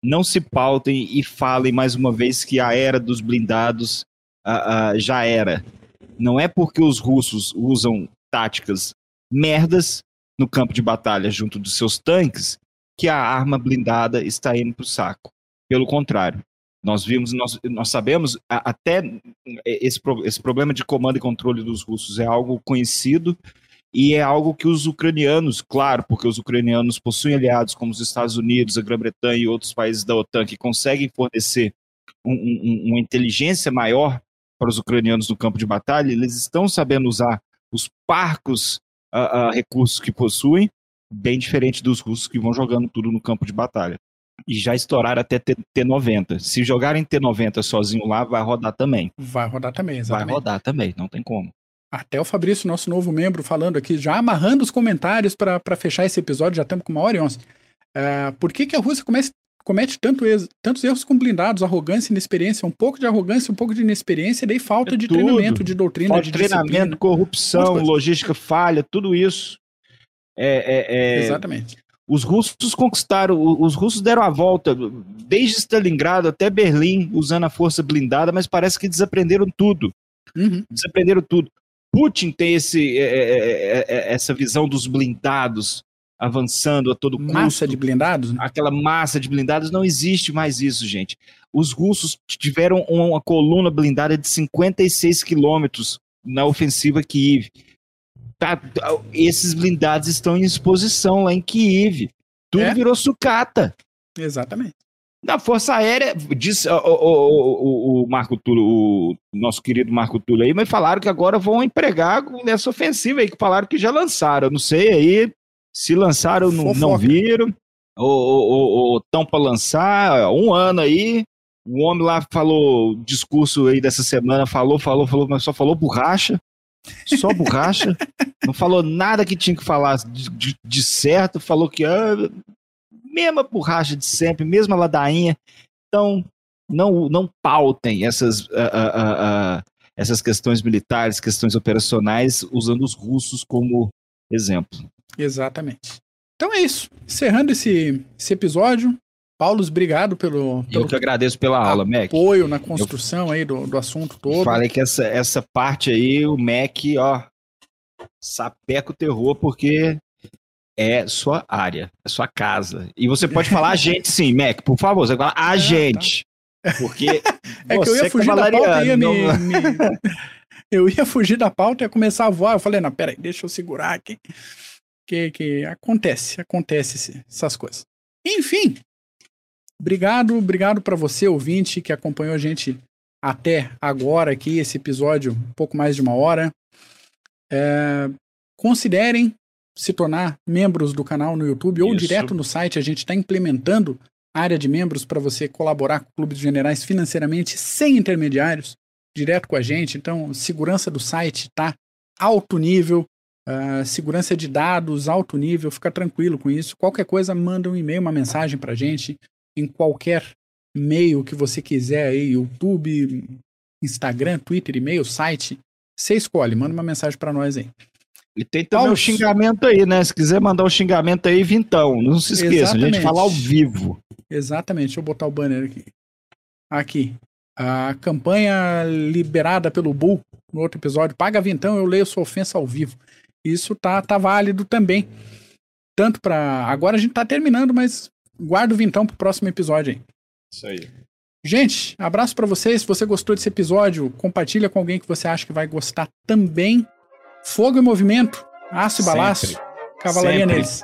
Não se pautem e falem mais uma vez que a era dos blindados a, já era. Não é porque os russos usam táticas merdas no campo de batalha junto dos seus tanques que a arma blindada está indo para o saco. Pelo contrário, nós vimos, nós, nós sabemos, até esse, esse problema de comando e controle dos russos é algo conhecido e é algo que os ucranianos, claro, porque os ucranianos possuem aliados como os Estados Unidos, a Grã-Bretanha e outros países da OTAN que conseguem fornecer um, um, uma inteligência maior para os ucranianos no campo de batalha, eles estão sabendo usar os parcos uh, uh, recursos que possuem bem diferente dos russos que vão jogando tudo no campo de batalha. E já estouraram até T90. Se jogarem T90 sozinho lá, vai rodar também. Vai rodar também, exatamente. Vai rodar também, não tem como. Até o Fabrício, nosso novo membro, falando aqui, já amarrando os comentários para fechar esse episódio, já estamos com uma hora e onze. Uh, por que, que a Rússia comece, comete tanto tantos erros com blindados, arrogância, inexperiência, um pouco de arrogância, um pouco de inexperiência, e daí falta é de tudo. treinamento, de doutrina, falta de treinamento, disciplina. corrupção, logística falha, tudo isso. É, é, é, Exatamente. Os russos conquistaram, os russos deram a volta desde Stalingrado até Berlim usando a força blindada, mas parece que desaprenderam tudo. Uhum. Desaprenderam tudo. Putin tem esse, é, é, essa visão dos blindados avançando a todo custo. Massa de blindados? Aquela massa de blindados, não existe mais isso, gente. Os russos tiveram uma coluna blindada de 56 quilômetros na ofensiva Kiev. Tá, esses blindados estão em exposição lá em Kiev. Tudo é? virou sucata. Exatamente. Na Força Aérea, disse o, o, o, o, Marco Túlio, o nosso querido Marco Túlio aí, mas falaram que agora vão empregar nessa ofensiva aí, que falaram que já lançaram. Não sei aí se lançaram, não, não viram, ou estão para lançar, um ano aí. O homem lá falou, discurso aí dessa semana, falou, falou, falou, mas só falou borracha. Só borracha. não falou nada que tinha que falar de, de, de certo. Falou que ah, mesma borracha de sempre, mesma ladainha. Então, não, não pautem essas, uh, uh, uh, essas questões militares, questões operacionais, usando os russos como exemplo. Exatamente. Então é isso. Encerrando esse, esse episódio, Paulo, obrigado pelo, pelo Eu que agradeço pela aula, Mac. Apoio na construção eu aí do, do assunto todo. Falei que essa, essa parte aí, o Mac, ó, sapeca o terror, porque é sua área, é sua casa. E você pode falar a gente sim, Mac, por favor, você fala a é, gente. Tá. Porque é que eu ia fugir da pauta e ia me, me... Eu ia fugir da pauta e ia começar a voar. Eu falei, não, peraí, deixa eu segurar aqui. Que, que acontece, acontece essas coisas. Enfim, Obrigado, obrigado para você, ouvinte, que acompanhou a gente até agora aqui, esse episódio, um pouco mais de uma hora. É, considerem se tornar membros do canal no YouTube ou Isso. direto no site. A gente está implementando área de membros para você colaborar com o Clube dos Generais financeiramente, sem intermediários, direto com a gente. Então, segurança do site tá alto nível, uh, segurança de dados alto nível, fica tranquilo com isso. Qualquer coisa, manda um e-mail, uma mensagem para a gente em qualquer meio que você quiser aí, YouTube, Instagram, Twitter, e-mail, site, você escolhe, manda uma mensagem para nós aí. E tem também o xingamento aí, né? Se quiser mandar o um xingamento aí, vintão. Não se esqueça, Exatamente. a gente fala ao vivo. Exatamente, deixa eu botar o banner aqui. Aqui. A campanha liberada pelo Bull no outro episódio, paga vintão, eu leio sua ofensa ao vivo. Isso tá, tá válido também. tanto para agora a gente tá terminando, mas guarda o vintão pro próximo episódio aí. Isso aí. Gente, abraço para vocês. Se você gostou desse episódio, compartilha com alguém que você acha que vai gostar também. Fogo e movimento, aço e balaço, cavalaria Sempre. neles.